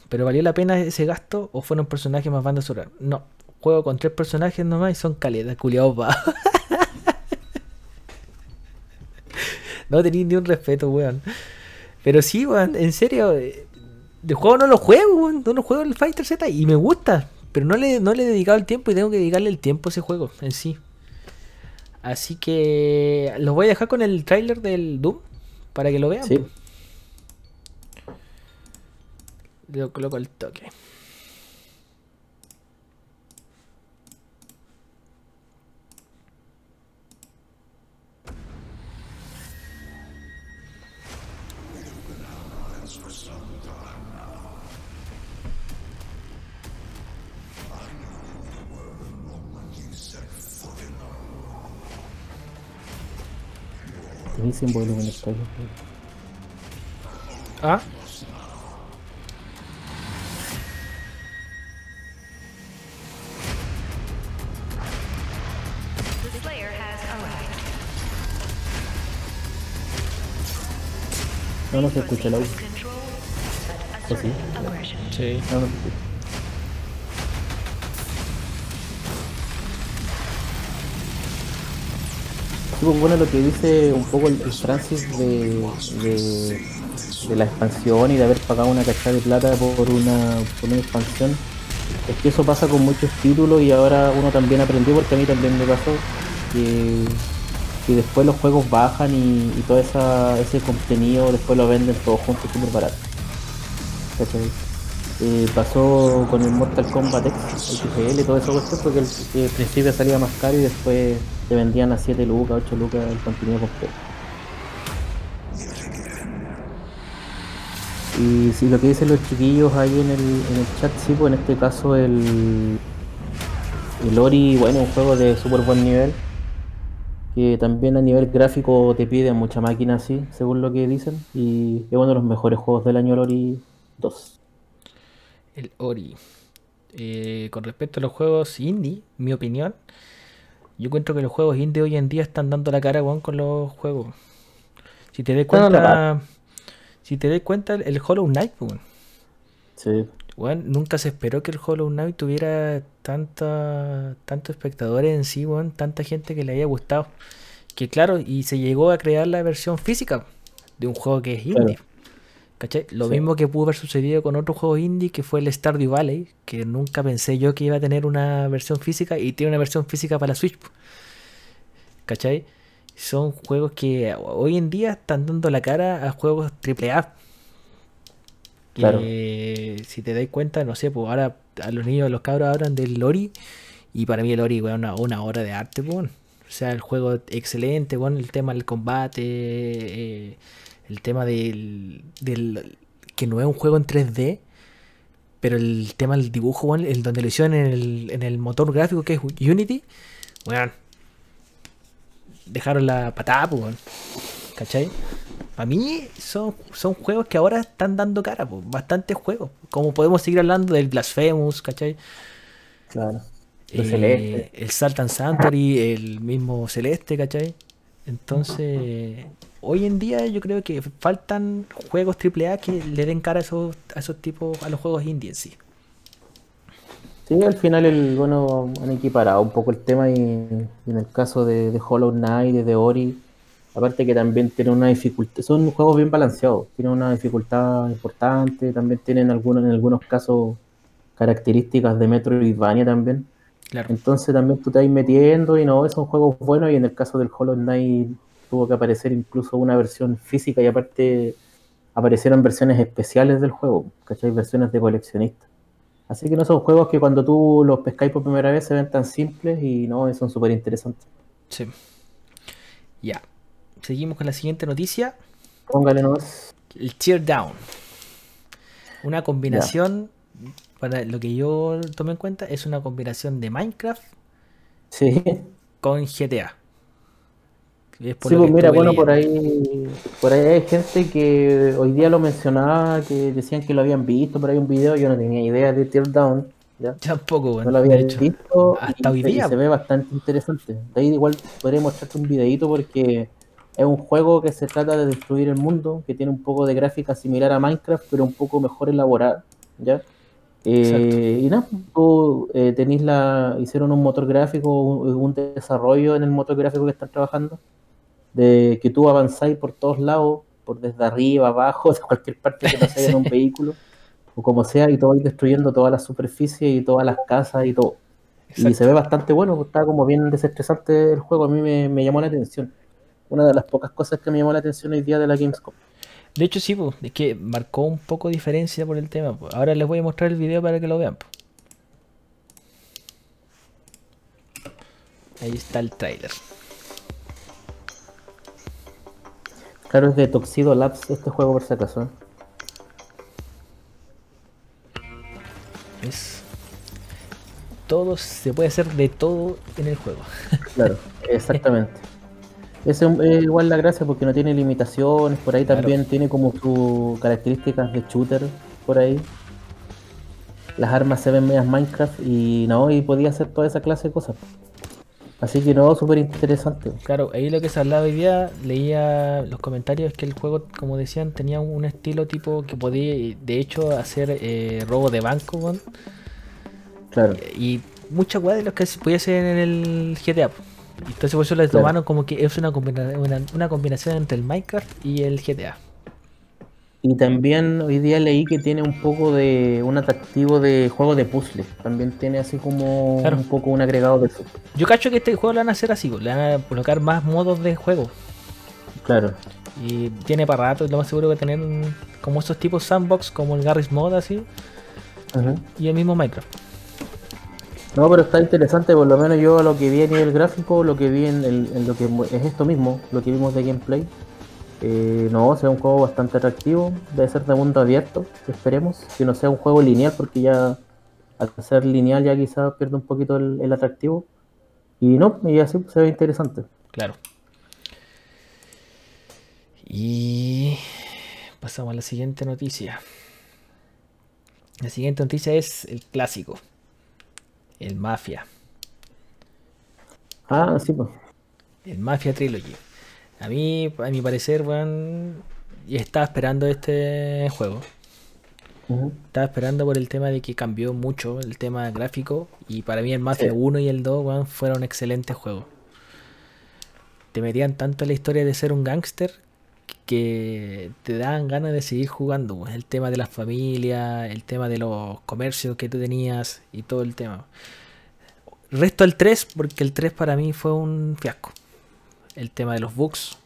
¿Pero valió la pena ese gasto o fueron personajes más bandas sonar? No. juego con tres personajes nomás y son caletas, culiados no tenéis ni un respeto, weón. Pero sí, weón, en serio, eh, de juego no lo juego, weón. No lo juego el Fighter Z y me gusta. Pero no le, no le he dedicado el tiempo y tengo que dedicarle el tiempo a ese juego en sí. Así que los voy a dejar con el tráiler del Doom para que lo vean. Sí. Lo coloco el toque. Volumen está Ah. No, no se escucha el audio. ¿O sí? Sí. No, no se escucha. Sí, bueno, lo que dice un poco el, Francis de, de, la expansión y de haber pagado una cachada de plata por una, por una expansión, es que eso pasa con muchos títulos y ahora uno también aprendió, porque a mí también me pasó, que, que después los juegos bajan y, y todo esa, ese contenido después lo venden todo junto súper barato. Eh, pasó con el Mortal Kombat X, el XGL, todo eso cuestión, porque el, al principio salía más caro y después te vendían a 7 lucas, 8 lucas el contenido completo. Y si lo que dicen los chiquillos ahí en el, el chat, sí, pues en este caso el, el Ori, bueno, un juego de súper buen nivel, que también a nivel gráfico te pide mucha máquina así, según lo que dicen, y es uno de los mejores juegos del año el Ori 2. El Ori. Eh, con respecto a los juegos indie, mi opinión, yo encuentro que los juegos indie hoy en día están dando la cara, weón, con los juegos. Si te das cuenta, si te das cuenta, el Hollow Knight. Sí, Weón, nunca se esperó que el Hollow Knight tuviera tanta, tantos espectadores en sí, weón, tanta gente que le haya gustado. Que claro, y se llegó a crear la versión física de un juego que es indie. ¿Cachai? Lo Sí. mismo que pudo haber sucedido con otro juego indie que fue el Stardew Valley, que nunca pensé yo que iba a tener una versión física y tiene una versión física para la Switch. ¿Cachai? Son juegos que hoy en día están dando la cara a juegos AAA. Que Claro. si te das cuenta, no sé, pues ahora a los niños, los cabros hablan del Lori y para mí el Ori, weón, una, una obra de arte, weón. O sea, el juego excelente, weón, el tema del combate, eh, el tema del, del- que no es un juego en 3D, pero el tema del dibujo, weón, el donde lo hicieron en el, en el motor gráfico que es Unity, weón, dejaron la patada, pues, weón. ¿Cachai? Para mí son, son juegos que ahora están dando cara, pues, bastantes juegos. Como podemos seguir hablando del Blasphemous, ¿cachai? claro. El Eh. El Saltan Sanctuary, el mismo Celeste, ¿cachai? Entonces, hoy en día yo creo que faltan juegos AAA que le den cara a esos, a esos tipos, a los juegos indie en sí. Sí, al final el, bueno, han equiparado un poco el tema y, y en el caso de, de Hollow Knight, de The Ori, aparte que también tienen una dificultad, son juegos bien balanceados, tienen una dificultad importante, también tienen algunos, en algunos casos características de Metroidvania también. Claro. Entonces también tú te vas metiendo y no, son juegos buenos y en el caso del Hollow Knight tuvo que aparecer incluso una versión física y aparte aparecieron versiones especiales del juego, ¿cachai? Versiones de coleccionista. Así que no son juegos que cuando tú los pescáis por primera vez se ven tan simples y no, son súper interesantes. Sí. Ya. Seguimos con la siguiente noticia. Póngale nomás. El Tear Down. Una combinación, para lo que yo tomé en cuenta, es una combinación de Minecraft Sí, con GTA. Es por sí pues mira, bueno, por ahí, por ahí hay gente que hoy día lo mencionaba, que decían que lo habían visto por ahí un video, yo no tenía idea de Teardown, ¿ya? Tampoco, No bueno, lo había hecho. visto hasta y, hoy día, se ve bastante interesante. De ahí igual podría mostrarte un videito porque es un juego que se trata de destruir el mundo, que tiene un poco de gráfica similar a Minecraft, pero un poco mejor elaborada, ¿ya? Eh, y nada, tú eh, tenéis la, hicieron un motor gráfico, un, desarrollo en el motor gráfico que están trabajando, de que tú avanzáis por todos lados, por desde arriba, abajo, de cualquier parte que te en un vehículo, o como sea, y todo vais destruyendo toda la superficie y todas las casas y todo. Y se ve bastante bueno, está como bien desestresante el juego, a mí me, me llamó la atención. Una de las pocas cosas que me llamó la atención hoy día de la Gamescom. De hecho, sí, pues, es que marcó un poco diferencia por el tema. Ahora les voy a mostrar el video para que lo vean. Ahí está el trailer. Claro, es de Toxido Labs este juego por si acaso. Es todo, se puede hacer de todo en el juego. Claro, exactamente. Es, igual la gracia porque no tiene limitaciones, por ahí también tiene como sus características de shooter, por ahí. Las armas se ven medias Minecraft y no, y podía hacer toda esa clase de cosas. Así que no, súper interesante. Claro, ahí lo que se hablaba hoy día, leía los comentarios que el juego, como decían, tenía un estilo tipo que podía, de hecho, hacer eh, robo de banco, Claro. Y muchas weas de los que se podía hacer en el GTA. Entonces por eso les tomaron como que es una, una, combinación entre el Minecraft y el GTA. Y también hoy día leí que tiene un poco de un atractivo de juego de puzzle. También tiene así como un poco un agregado de eso. Yo cacho que este juego lo van a hacer así, le van a colocar más modos de juego. Claro. Y tiene para rato, lo más seguro que tener como esos tipos sandbox, como el Garry's Mod así. Y el mismo Minecraft. No, pero está interesante, por lo menos yo lo que vi a nivel gráfico, lo que vi en, lo que es esto mismo, lo que vimos de gameplay. Eh, no, sea un juego bastante atractivo, debe ser de mundo abierto, esperemos, que no sea un juego lineal, porque ya al ser lineal ya quizás pierde un poquito el, atractivo. Y no, y así se ve interesante. Claro. Y pasamos a la siguiente noticia. La siguiente noticia es el clásico. El Mafia. Ah, sí, pues. El Mafia Trilogy. A mí, a mi parecer, weón, y estaba esperando este juego. Estaba esperando por el tema de que cambió mucho el tema gráfico. Y para mí el Mafia 1 y el 2 weón, fueron excelentes juegos. Te metían tanto en la historia de ser un gángster que te dan ganas de seguir jugando. El tema de la familia, el tema de los comercios que tú tenías y todo el tema. Resto el 3 porque el 3 para mí fue un fiasco. El tema de los bugs.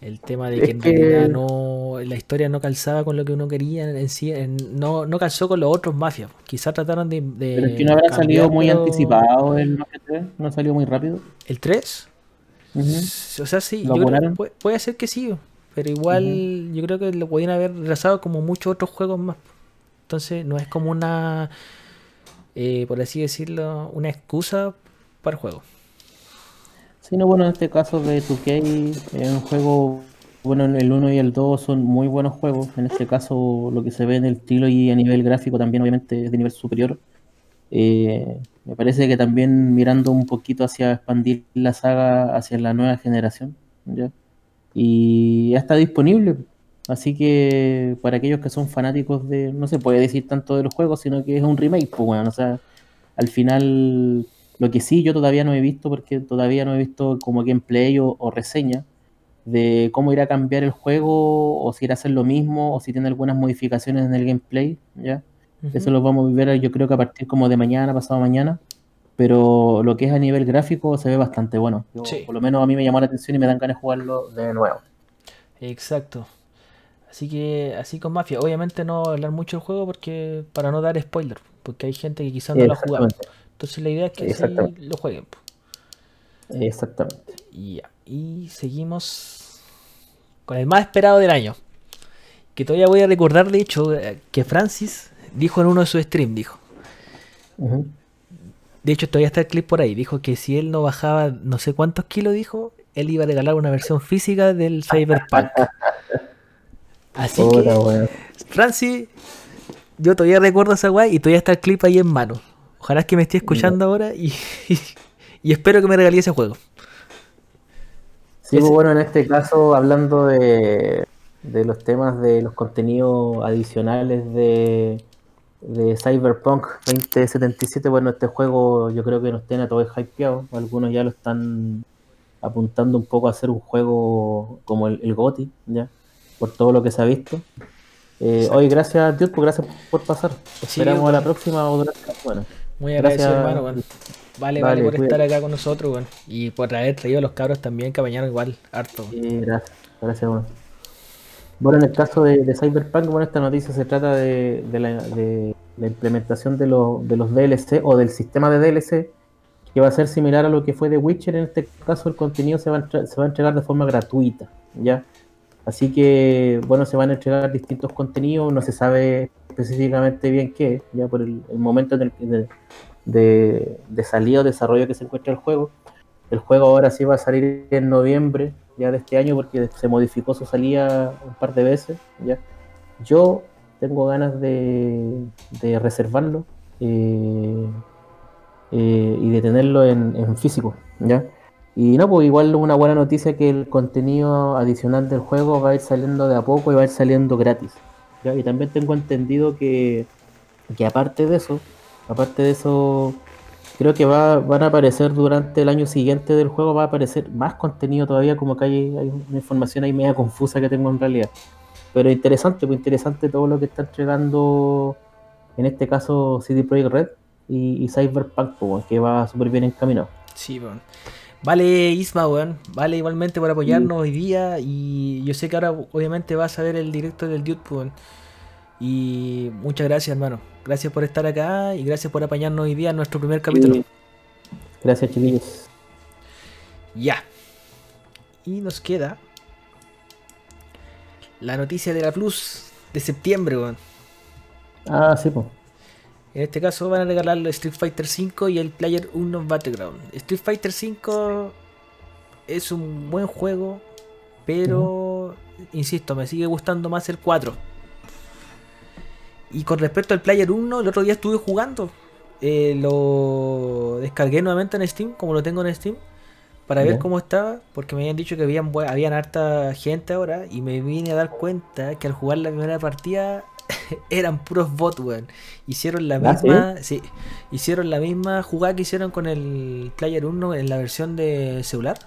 El tema de que en realidad no, la historia no calzaba con lo que uno quería en sí, no, no calzó con los otros mafias. Quizás trataron de. pero es que no habrá salido muy anticipado el Mafia 3, no salió muy rápido. ¿El 3? O sea, sí, puede, ser que sí, pero igual yo creo que lo podían haber retrasado como muchos otros juegos más. Entonces no es como una, eh, por así decirlo, una excusa para el juego. Sí, no, bueno, en este caso de 2K es un juego, bueno, el 1 y el 2 son muy buenos juegos. En este caso lo que se ve en el estilo y a nivel gráfico también obviamente es de nivel superior. Eh, me parece que también mirando un poquito hacia expandir la saga hacia la nueva generación. Y ya está disponible. Así que para aquellos que son fanáticos de, no se puede decir tanto de los juegos, sino que es un remake, pues bueno, o sea, al final lo que sí yo todavía no he visto, porque todavía no he visto como gameplay o, o reseña de cómo irá a cambiar el juego, o si irá a hacer lo mismo, o si tiene algunas modificaciones en el gameplay, ¿ya? Eso lo vamos a ver yo creo que a partir como de mañana, pasado mañana. Pero lo que es a nivel gráfico se ve bastante bueno. Por lo menos a mí me llamó la atención y me dan ganas de jugarlo de nuevo. Exacto. Así que así con Mafia. Obviamente no hablar mucho del juego porque para no dar spoiler. Porque hay gente que quizás no lo ha jugado. Entonces la idea es que sí lo jueguen. Exactamente. Y, y seguimos con el más esperado del año. Que todavía voy a recordar, de hecho, eh, que Francis dijo en uno de sus streams, dijo. De hecho, todavía está el clip por ahí. Dijo que si él no bajaba no sé cuántos kilos, dijo, él iba a regalar una versión física del Cyberpunk. Así que, Francis, yo todavía recuerdo esa guay y todavía está el clip ahí en mano. Ojalá que me esté escuchando ahora y, y, espero que me regale ese juego. Sí, pues bueno, en este caso, hablando de, de los temas de los contenidos adicionales de, de Cyberpunk 2077. Bueno, este juego yo creo que nos tiene a todos hypeados. Algunos ya lo están apuntando un poco a hacer un juego como el, el GOTI, ¿ya? Por todo lo que se ha visto. Eh, hoy, gracias, Dios, pues gracias por pasar. Esperamos a la próxima o Bueno, Muy agradecido, hermano. Vale, vale, por estar acá con nosotros, Y por haber traído a los cabros también, que mañana igual, harto. Sí, gracias, gracias, bueno. Bueno, en el caso de, Cyberpunk, bueno, esta noticia se trata de, la, implementación de, de, los DLC o del sistema de DLC que va a ser similar a lo que fue de Witcher. En este caso, el contenido se va a, se va a entregar de forma gratuita, ¿ya? Así que, bueno, se van a entregar distintos contenidos, no se sabe específicamente bien qué, ya por el, momento en de, salida o desarrollo que se encuentra el juego. El juego ahora sí va a salir en noviembre ya de este año porque se modificó su salida un par de veces. ¿ya? Yo tengo ganas de, reservarlo eh, eh, y de tenerlo en, físico. ¿ya? Y no, pues igual una buena noticia que el contenido adicional del juego va a ir saliendo de a poco y va a ir saliendo gratis. Y también tengo entendido que, que aparte de eso, aparte de eso creo que va, van a aparecer durante el año siguiente del juego, va a aparecer más contenido todavía, como que hay, una información ahí media confusa que tengo en realidad. Pero interesante, muy interesante todo lo que está entregando, en este caso CD Projekt Red y, Cyberpunk, que va súper bien encaminado. Sí, bueno. Vale, Isma, weón. Vale, igualmente por apoyarnos hoy día. Y yo sé que ahora, obviamente, vas a ver el directo del Dude, weón. Y muchas gracias, hermano. Gracias por estar acá y gracias por apañarnos hoy día en nuestro primer capítulo. Gracias, chiquillos. Ya. Y nos queda la noticia de la Plus de septiembre, weón. Ah, sí, pues. En este caso van a regalar Street Fighter V y el Player 1 Battleground. Street Fighter V es un buen juego, pero, insisto, me sigue gustando más el 4. Y con respecto al Player 1, el otro día estuve jugando. Eh, lo descargué nuevamente en Steam, como lo tengo en Steam, para ver cómo estaba, porque me habían dicho que habían, habían harta gente ahora, y me vine a dar cuenta que al jugar la primera partida eran puros bots, weón. Hicieron la ¿Ah, misma, sí? hicieron la misma jugada que hicieron con el Player 1 en la versión de celular.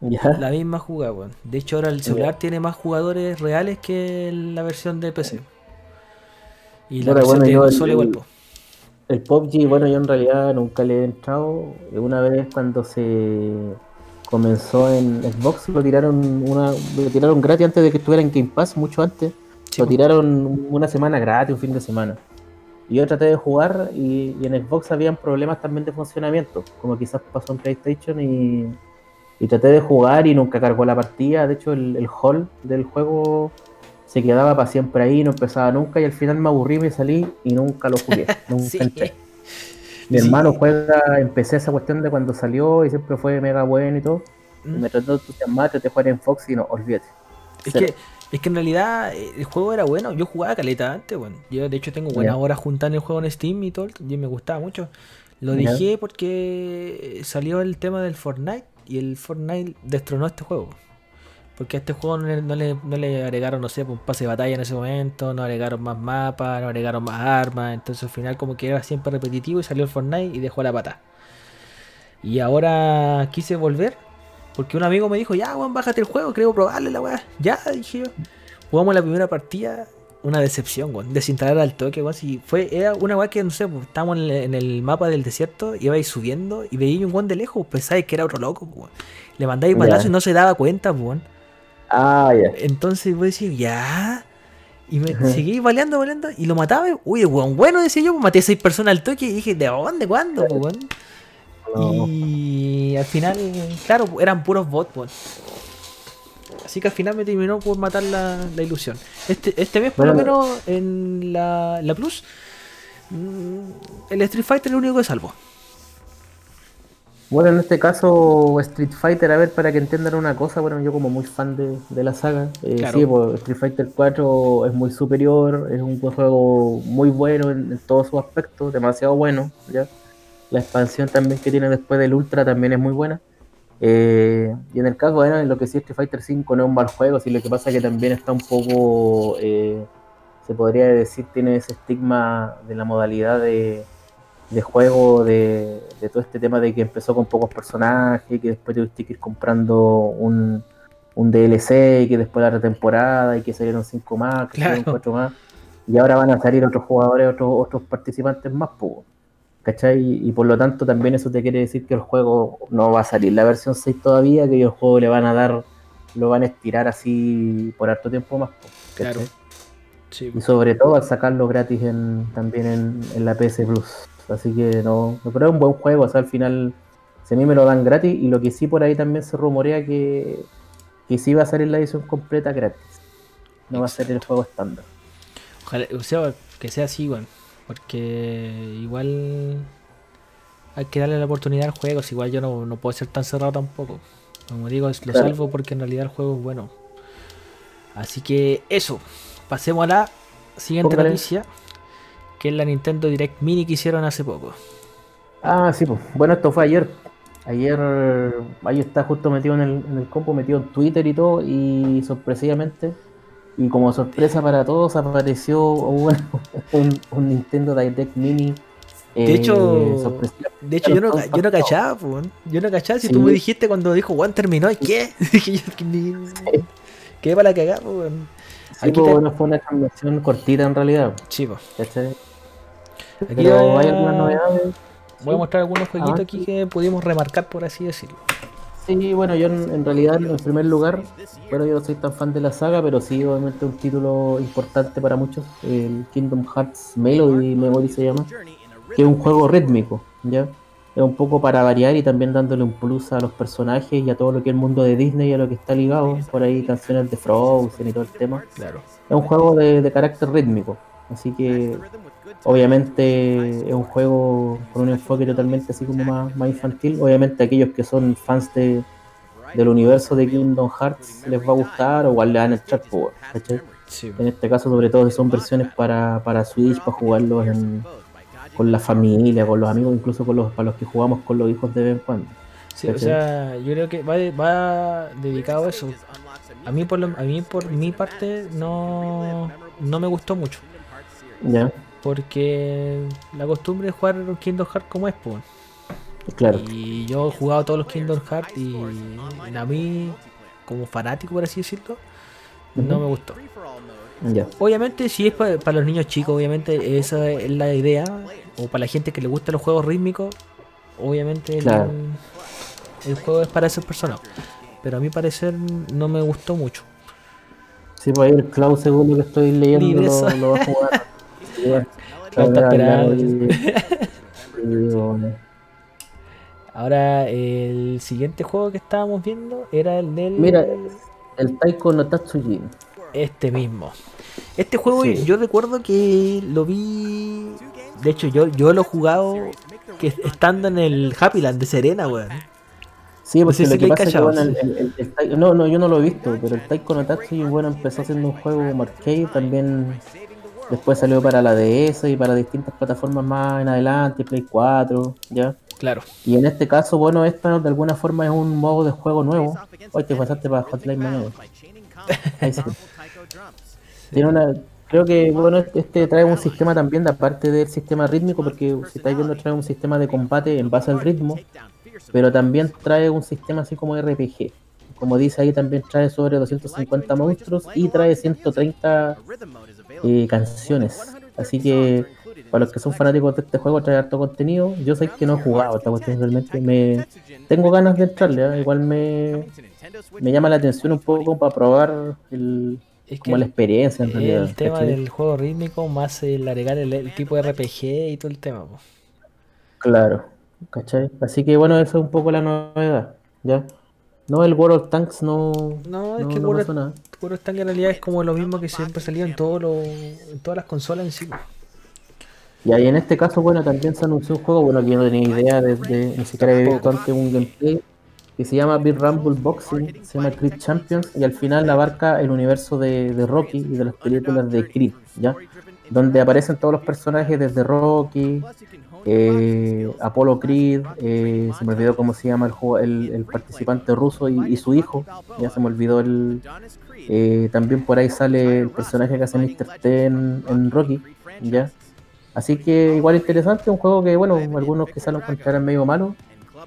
La misma jugada, weón. De hecho, ahora el celular tiene más jugadores reales que la versión de PC. Y la bueno, yo el, el, PUBG, bueno, yo en realidad nunca le he entrado. Una vez cuando se comenzó en Xbox lo tiraron una lo tiraron gratis antes de que estuviera en Game Pass, mucho antes. Lo tiraron una semana gratis, un fin de semana. Y yo traté de jugar y, en Xbox habían problemas también de funcionamiento, como quizás pasó en PlayStation y, y traté de jugar y nunca cargó la partida. De hecho, el, el hall del juego se quedaba para siempre ahí, no empezaba nunca y al final me aburrí, me salí y nunca lo jugué. Nunca Mi hermano juega, empecé esa cuestión de cuando salió y siempre fue mega bueno y todo. Y mm. me trató de entusiasmar, te jugar en Fox y no, olvídate. Es que, es que en realidad eh, el juego era bueno, yo jugaba caleta antes, bueno. Yo de hecho tengo buenas horas juntando el juego en Steam y todo, y me gustaba mucho. Lo dejé porque salió el tema del Fortnite y el Fortnite destronó este juego. Porque a este juego no le, agregaron, no sé, pues, un pase de batalla en ese momento, no agregaron más mapas, no agregaron más armas. Entonces al final como que era siempre repetitivo y salió el Fortnite y dejó la pata. Y ahora quise volver. Porque un amigo me dijo, ya, weón, bájate el juego, creo probarle la weá. Ya, dije yo. Jugamos la primera partida, una decepción, weón. Desinstalar al toque, weón. Si fue, era una weá que, no sé, pues, estábamos en el, mapa del desierto, ibais subiendo y veía un weón de lejos, pensáis que era otro loco, weón. Le mandáis balazo y no se daba cuenta, weón. Ah, ya. Entonces voy a decir, ya. Y me seguí baleando, baleando. Y lo mataba. Uy, weón, bueno, decía yo. Pues, maté a seis personas al toque. Y dije, ¿de dónde? ¿Cuándo? Y al final, claro, eran puros bots. Así que al final me terminó por matar la, ilusión. Este, este mes, por lo menos, en la, la Plus, mm, el Street Fighter es el único que salvo. Bueno, en este caso Street Fighter, a ver, para que entiendan una cosa, bueno, yo como muy fan de, la saga, eh, sí, pues, Street Fighter 4 es muy superior, es un juego muy bueno en, todos sus aspectos, demasiado bueno, ¿ya? La expansión también que tiene después del Ultra también es muy buena. Eh, y en el caso, bueno, en lo que sí Street Fighter 5 no es un mal juego, sí lo que pasa es que también está un poco... Eh, se podría decir, tiene ese estigma de la modalidad de, juego, de, todo este tema de que empezó con pocos personajes, que después tuviste que ir comprando un, un DLC, y que después la retemporada, y que salieron cinco más, que salieron cuatro más, y ahora van a salir otros jugadores, otros, otros participantes más, pues. ¿Cachai? Y, por lo tanto también eso te quiere decir que el juego no va a salir la versión 6 todavía, que el juego le van a dar, lo van a estirar así por harto tiempo más. Claro. Y sobre todo al sacarlo gratis en, también en, la PS Plus. Así que no, pero es un buen juego, o sea, al final se a mí me lo dan gratis y lo que sí por ahí también se rumorea que, que sí va a salir la edición completa gratis. No va a ser el juego estándar. Ojalá, o sea, que sea así, bueno. Porque igual hay que darle la oportunidad al juego. Si igual yo no, no puedo ser tan cerrado tampoco. Como digo, lo salvo porque en realidad el juego es bueno. Así que eso. Pasemos a la siguiente noticia. Que es la Nintendo Direct Mini que hicieron hace poco. Ah, sí, pues. Bueno, esto fue ayer. Ayer, ahí está justo metido en el, en el compo, metido en Twitter y todo. Y sorpresivamente y como sorpresa para todos apareció un, un, Nintendo Direct Mini. De hecho, eh, de hecho yo no, yo no cachaba, yo no cachaba. Si tú me dijiste cuando dijo Juan terminó, ¿y qué? Dije yo que ni. ¿Qué para la cagada? Sí, Aquí bueno, fue una transmisión cortita en realidad. Sí. Aquí Pero hay algunas novedades. Voy a mostrar algunos jueguitos aquí que pudimos remarcar, por así decirlo. Sí, bueno, yo en, realidad en primer lugar, bueno, yo no soy tan fan de la saga, pero sí, obviamente un título importante para muchos, el Kingdom Hearts Melody Memory se llama, que es un juego rítmico, ¿ya? Es un poco para variar y también dándole un plus a los personajes y a todo lo que es el mundo de Disney y a lo que está ligado, por ahí canciones de Frozen y todo el tema. Claro. Es un juego de carácter rítmico, así que Obviamente es un juego con un enfoque totalmente así como más, más infantil. Obviamente aquellos que son fans de, del universo de Kingdom Hearts les va a gustar o igual le van a echar por, En este caso sobre todo si son versiones para, para Switch, para jugarlos con la familia, con los amigos, incluso con los, para los que jugamos con los hijos de vez en cuando. Sí, o sea, yo creo que va, va dedicado a eso. A mí por, a mí por mi parte no, no me gustó mucho. Ya. Porque la costumbre es jugar Kingdom Hearts como es, pues. Claro. Y yo he jugado todos los Kingdom Hearts y a mí, como fanático por así decirlo, no me gustó. Obviamente, si es para, los niños chicos, obviamente esa es la idea. O para la gente que le gusta los juegos rítmicos, obviamente el, juego es para esas personas. Pero a mi parecer no me gustó mucho. Sí, pues ahí el Cloud, según lo que estoy leyendo, lo va a jugar. Ahora, el siguiente juego que estábamos viendo era el del. Mira, el Taiko no Tatsujin. Este mismo. Este juego yo recuerdo que lo vi. De hecho, yo, yo lo he jugado que estando en el Happyland de Serena, weón. Sí, porque lo que, pasa es que no, no, yo no lo he visto, pero el Taiko no Tatsujin, bueno, empezó siendo un juego arcade, también Después salió para la DS y para distintas plataformas más en adelante, Play 4, ¿ya? Claro. Y en este caso, bueno, esta de alguna forma es un modo de juego nuevo. Hoy te pasaste para Hotline Miami. Tiene una, creo que bueno este trae un sistema también de aparte del sistema rítmico porque si estáis viendo trae un sistema de combate en base al ritmo pero también trae un sistema así como RPG como dice ahí también trae sobre 250 monstruos y trae 130 eh, canciones. Así que para los que son fanáticos de este juego trae harto contenido. Yo sé que no he jugado esta cuestión realmente. Me tengo ganas de entrarle, ¿eh? igual me, me llama la atención un poco para probar el, como la experiencia en realidad. El tema del juego rítmico más el agregar el, tipo de RPG y todo el tema. Claro, ¿cachai? Así que bueno, eso es un poco la novedad, ¿ya? No, el World of Tanks no. No, es que World, of Tanks en realidad es como lo mismo que siempre salía en, todo lo, en todas las consolas en sí. Y ahí en este caso, bueno, también se anunció un juego, bueno, que yo no tenía idea desde, ni siquiera había visto antes un gameplay, que se llama Big Rumble Boxing, se llama Creed Champions, y al final abarca el universo de, de Rocky y de las películas de Creed, ¿ya? Donde aparecen todos los personajes desde Rocky, eh, Apollo Creed, eh, se me olvidó cómo se llama el, el, participante ruso y, su hijo, ya se me olvidó el... Eh, también por ahí sale el personaje que hace Mr. T en, Rocky, ya. Así que igual interesante, un juego que, bueno, algunos quizás lo encontrarán medio malo,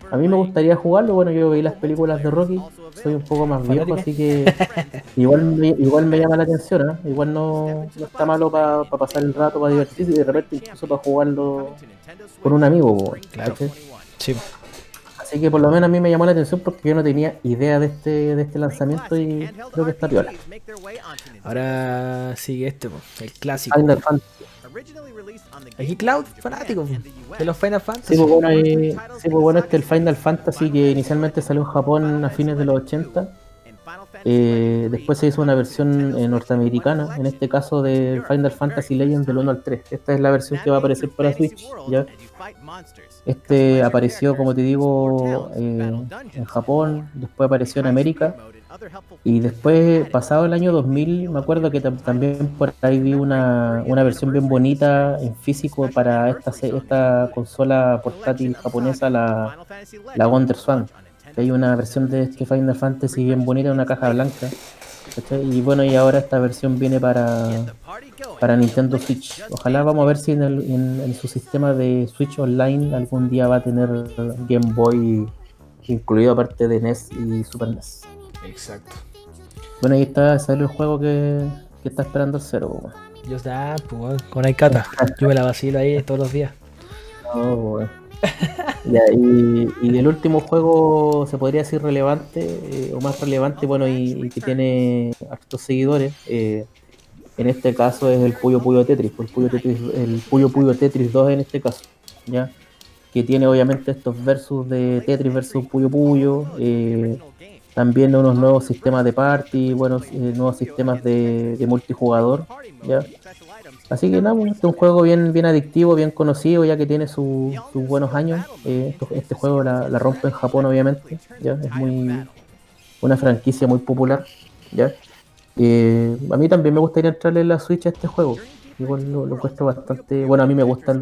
a mí me gustaría jugarlo, bueno, yo vi las películas de Rocky, soy un poco más viejo, así que igual me, igual me llama la atención, ¿eh? igual no, está malo para pasar el rato, para divertirse y de repente incluso para jugarlo con un amigo. Claro. Sí. Así que por lo menos a mí me llamó la atención porque yo no tenía idea de este, de este lanzamiento y creo que está piola. Ahora sigue este, el clásico. Final Fantasy. Aquí Cloud, fanático de los Final Fantasy. Sí, pues bueno, sí, pues bueno, este el Final Fantasy que inicialmente salió en Japón a fines de los 80. Eh, después se hizo una versión eh, norteamericana, en este caso de Final Fantasy Legends del 1 al 3. Esta es la versión que va a aparecer para Switch. ¿ya? Este apareció, como te digo, eh, en Japón, después apareció en América y después, pasado el año 2000, me acuerdo que también por ahí vi una, una, versión bien bonita en físico para esta, esta consola portátil japonesa, la, la Wonder Swan. Hay una versión de este Final Fantasy bien bonita en una caja blanca. Y bueno, y ahora esta versión viene para, para Nintendo Switch. Ojalá vamos a ver si en, el, en, su sistema de Switch Online algún día va a tener Game Boy incluido aparte de NES y Super NES. Exacto. Bueno, ahí está, sale el juego que, que está esperando el cero. Yo está, pues, con Aikata. Yo me la vacilo ahí todos los días. Oh, y, y, el último juego se podría decir relevante, eh, o más relevante, bueno, y, que tiene hartos seguidores. Eh, en este caso es el Puyo Puyo Tetris, pues, el Puyo Tetris, el Puyo Puyo Tetris 2 en este caso, ¿ya? Que tiene obviamente estos versus de Tetris versus Puyo Puyo. Eh, también unos nuevos sistemas de party, buenos eh, nuevos sistemas de, multijugador, ¿ya? Así que nada, este es un juego bien, bien adictivo, bien conocido, ya que tiene sus buenos años. Eh, este, juego la, rompe en Japón, obviamente, ¿ya? Es muy una franquicia muy popular, ¿ya? Eh, a mí también me gustaría entrarle en la Switch a este juego. Igual lo, lo bastante. Bueno, a mí me gustan los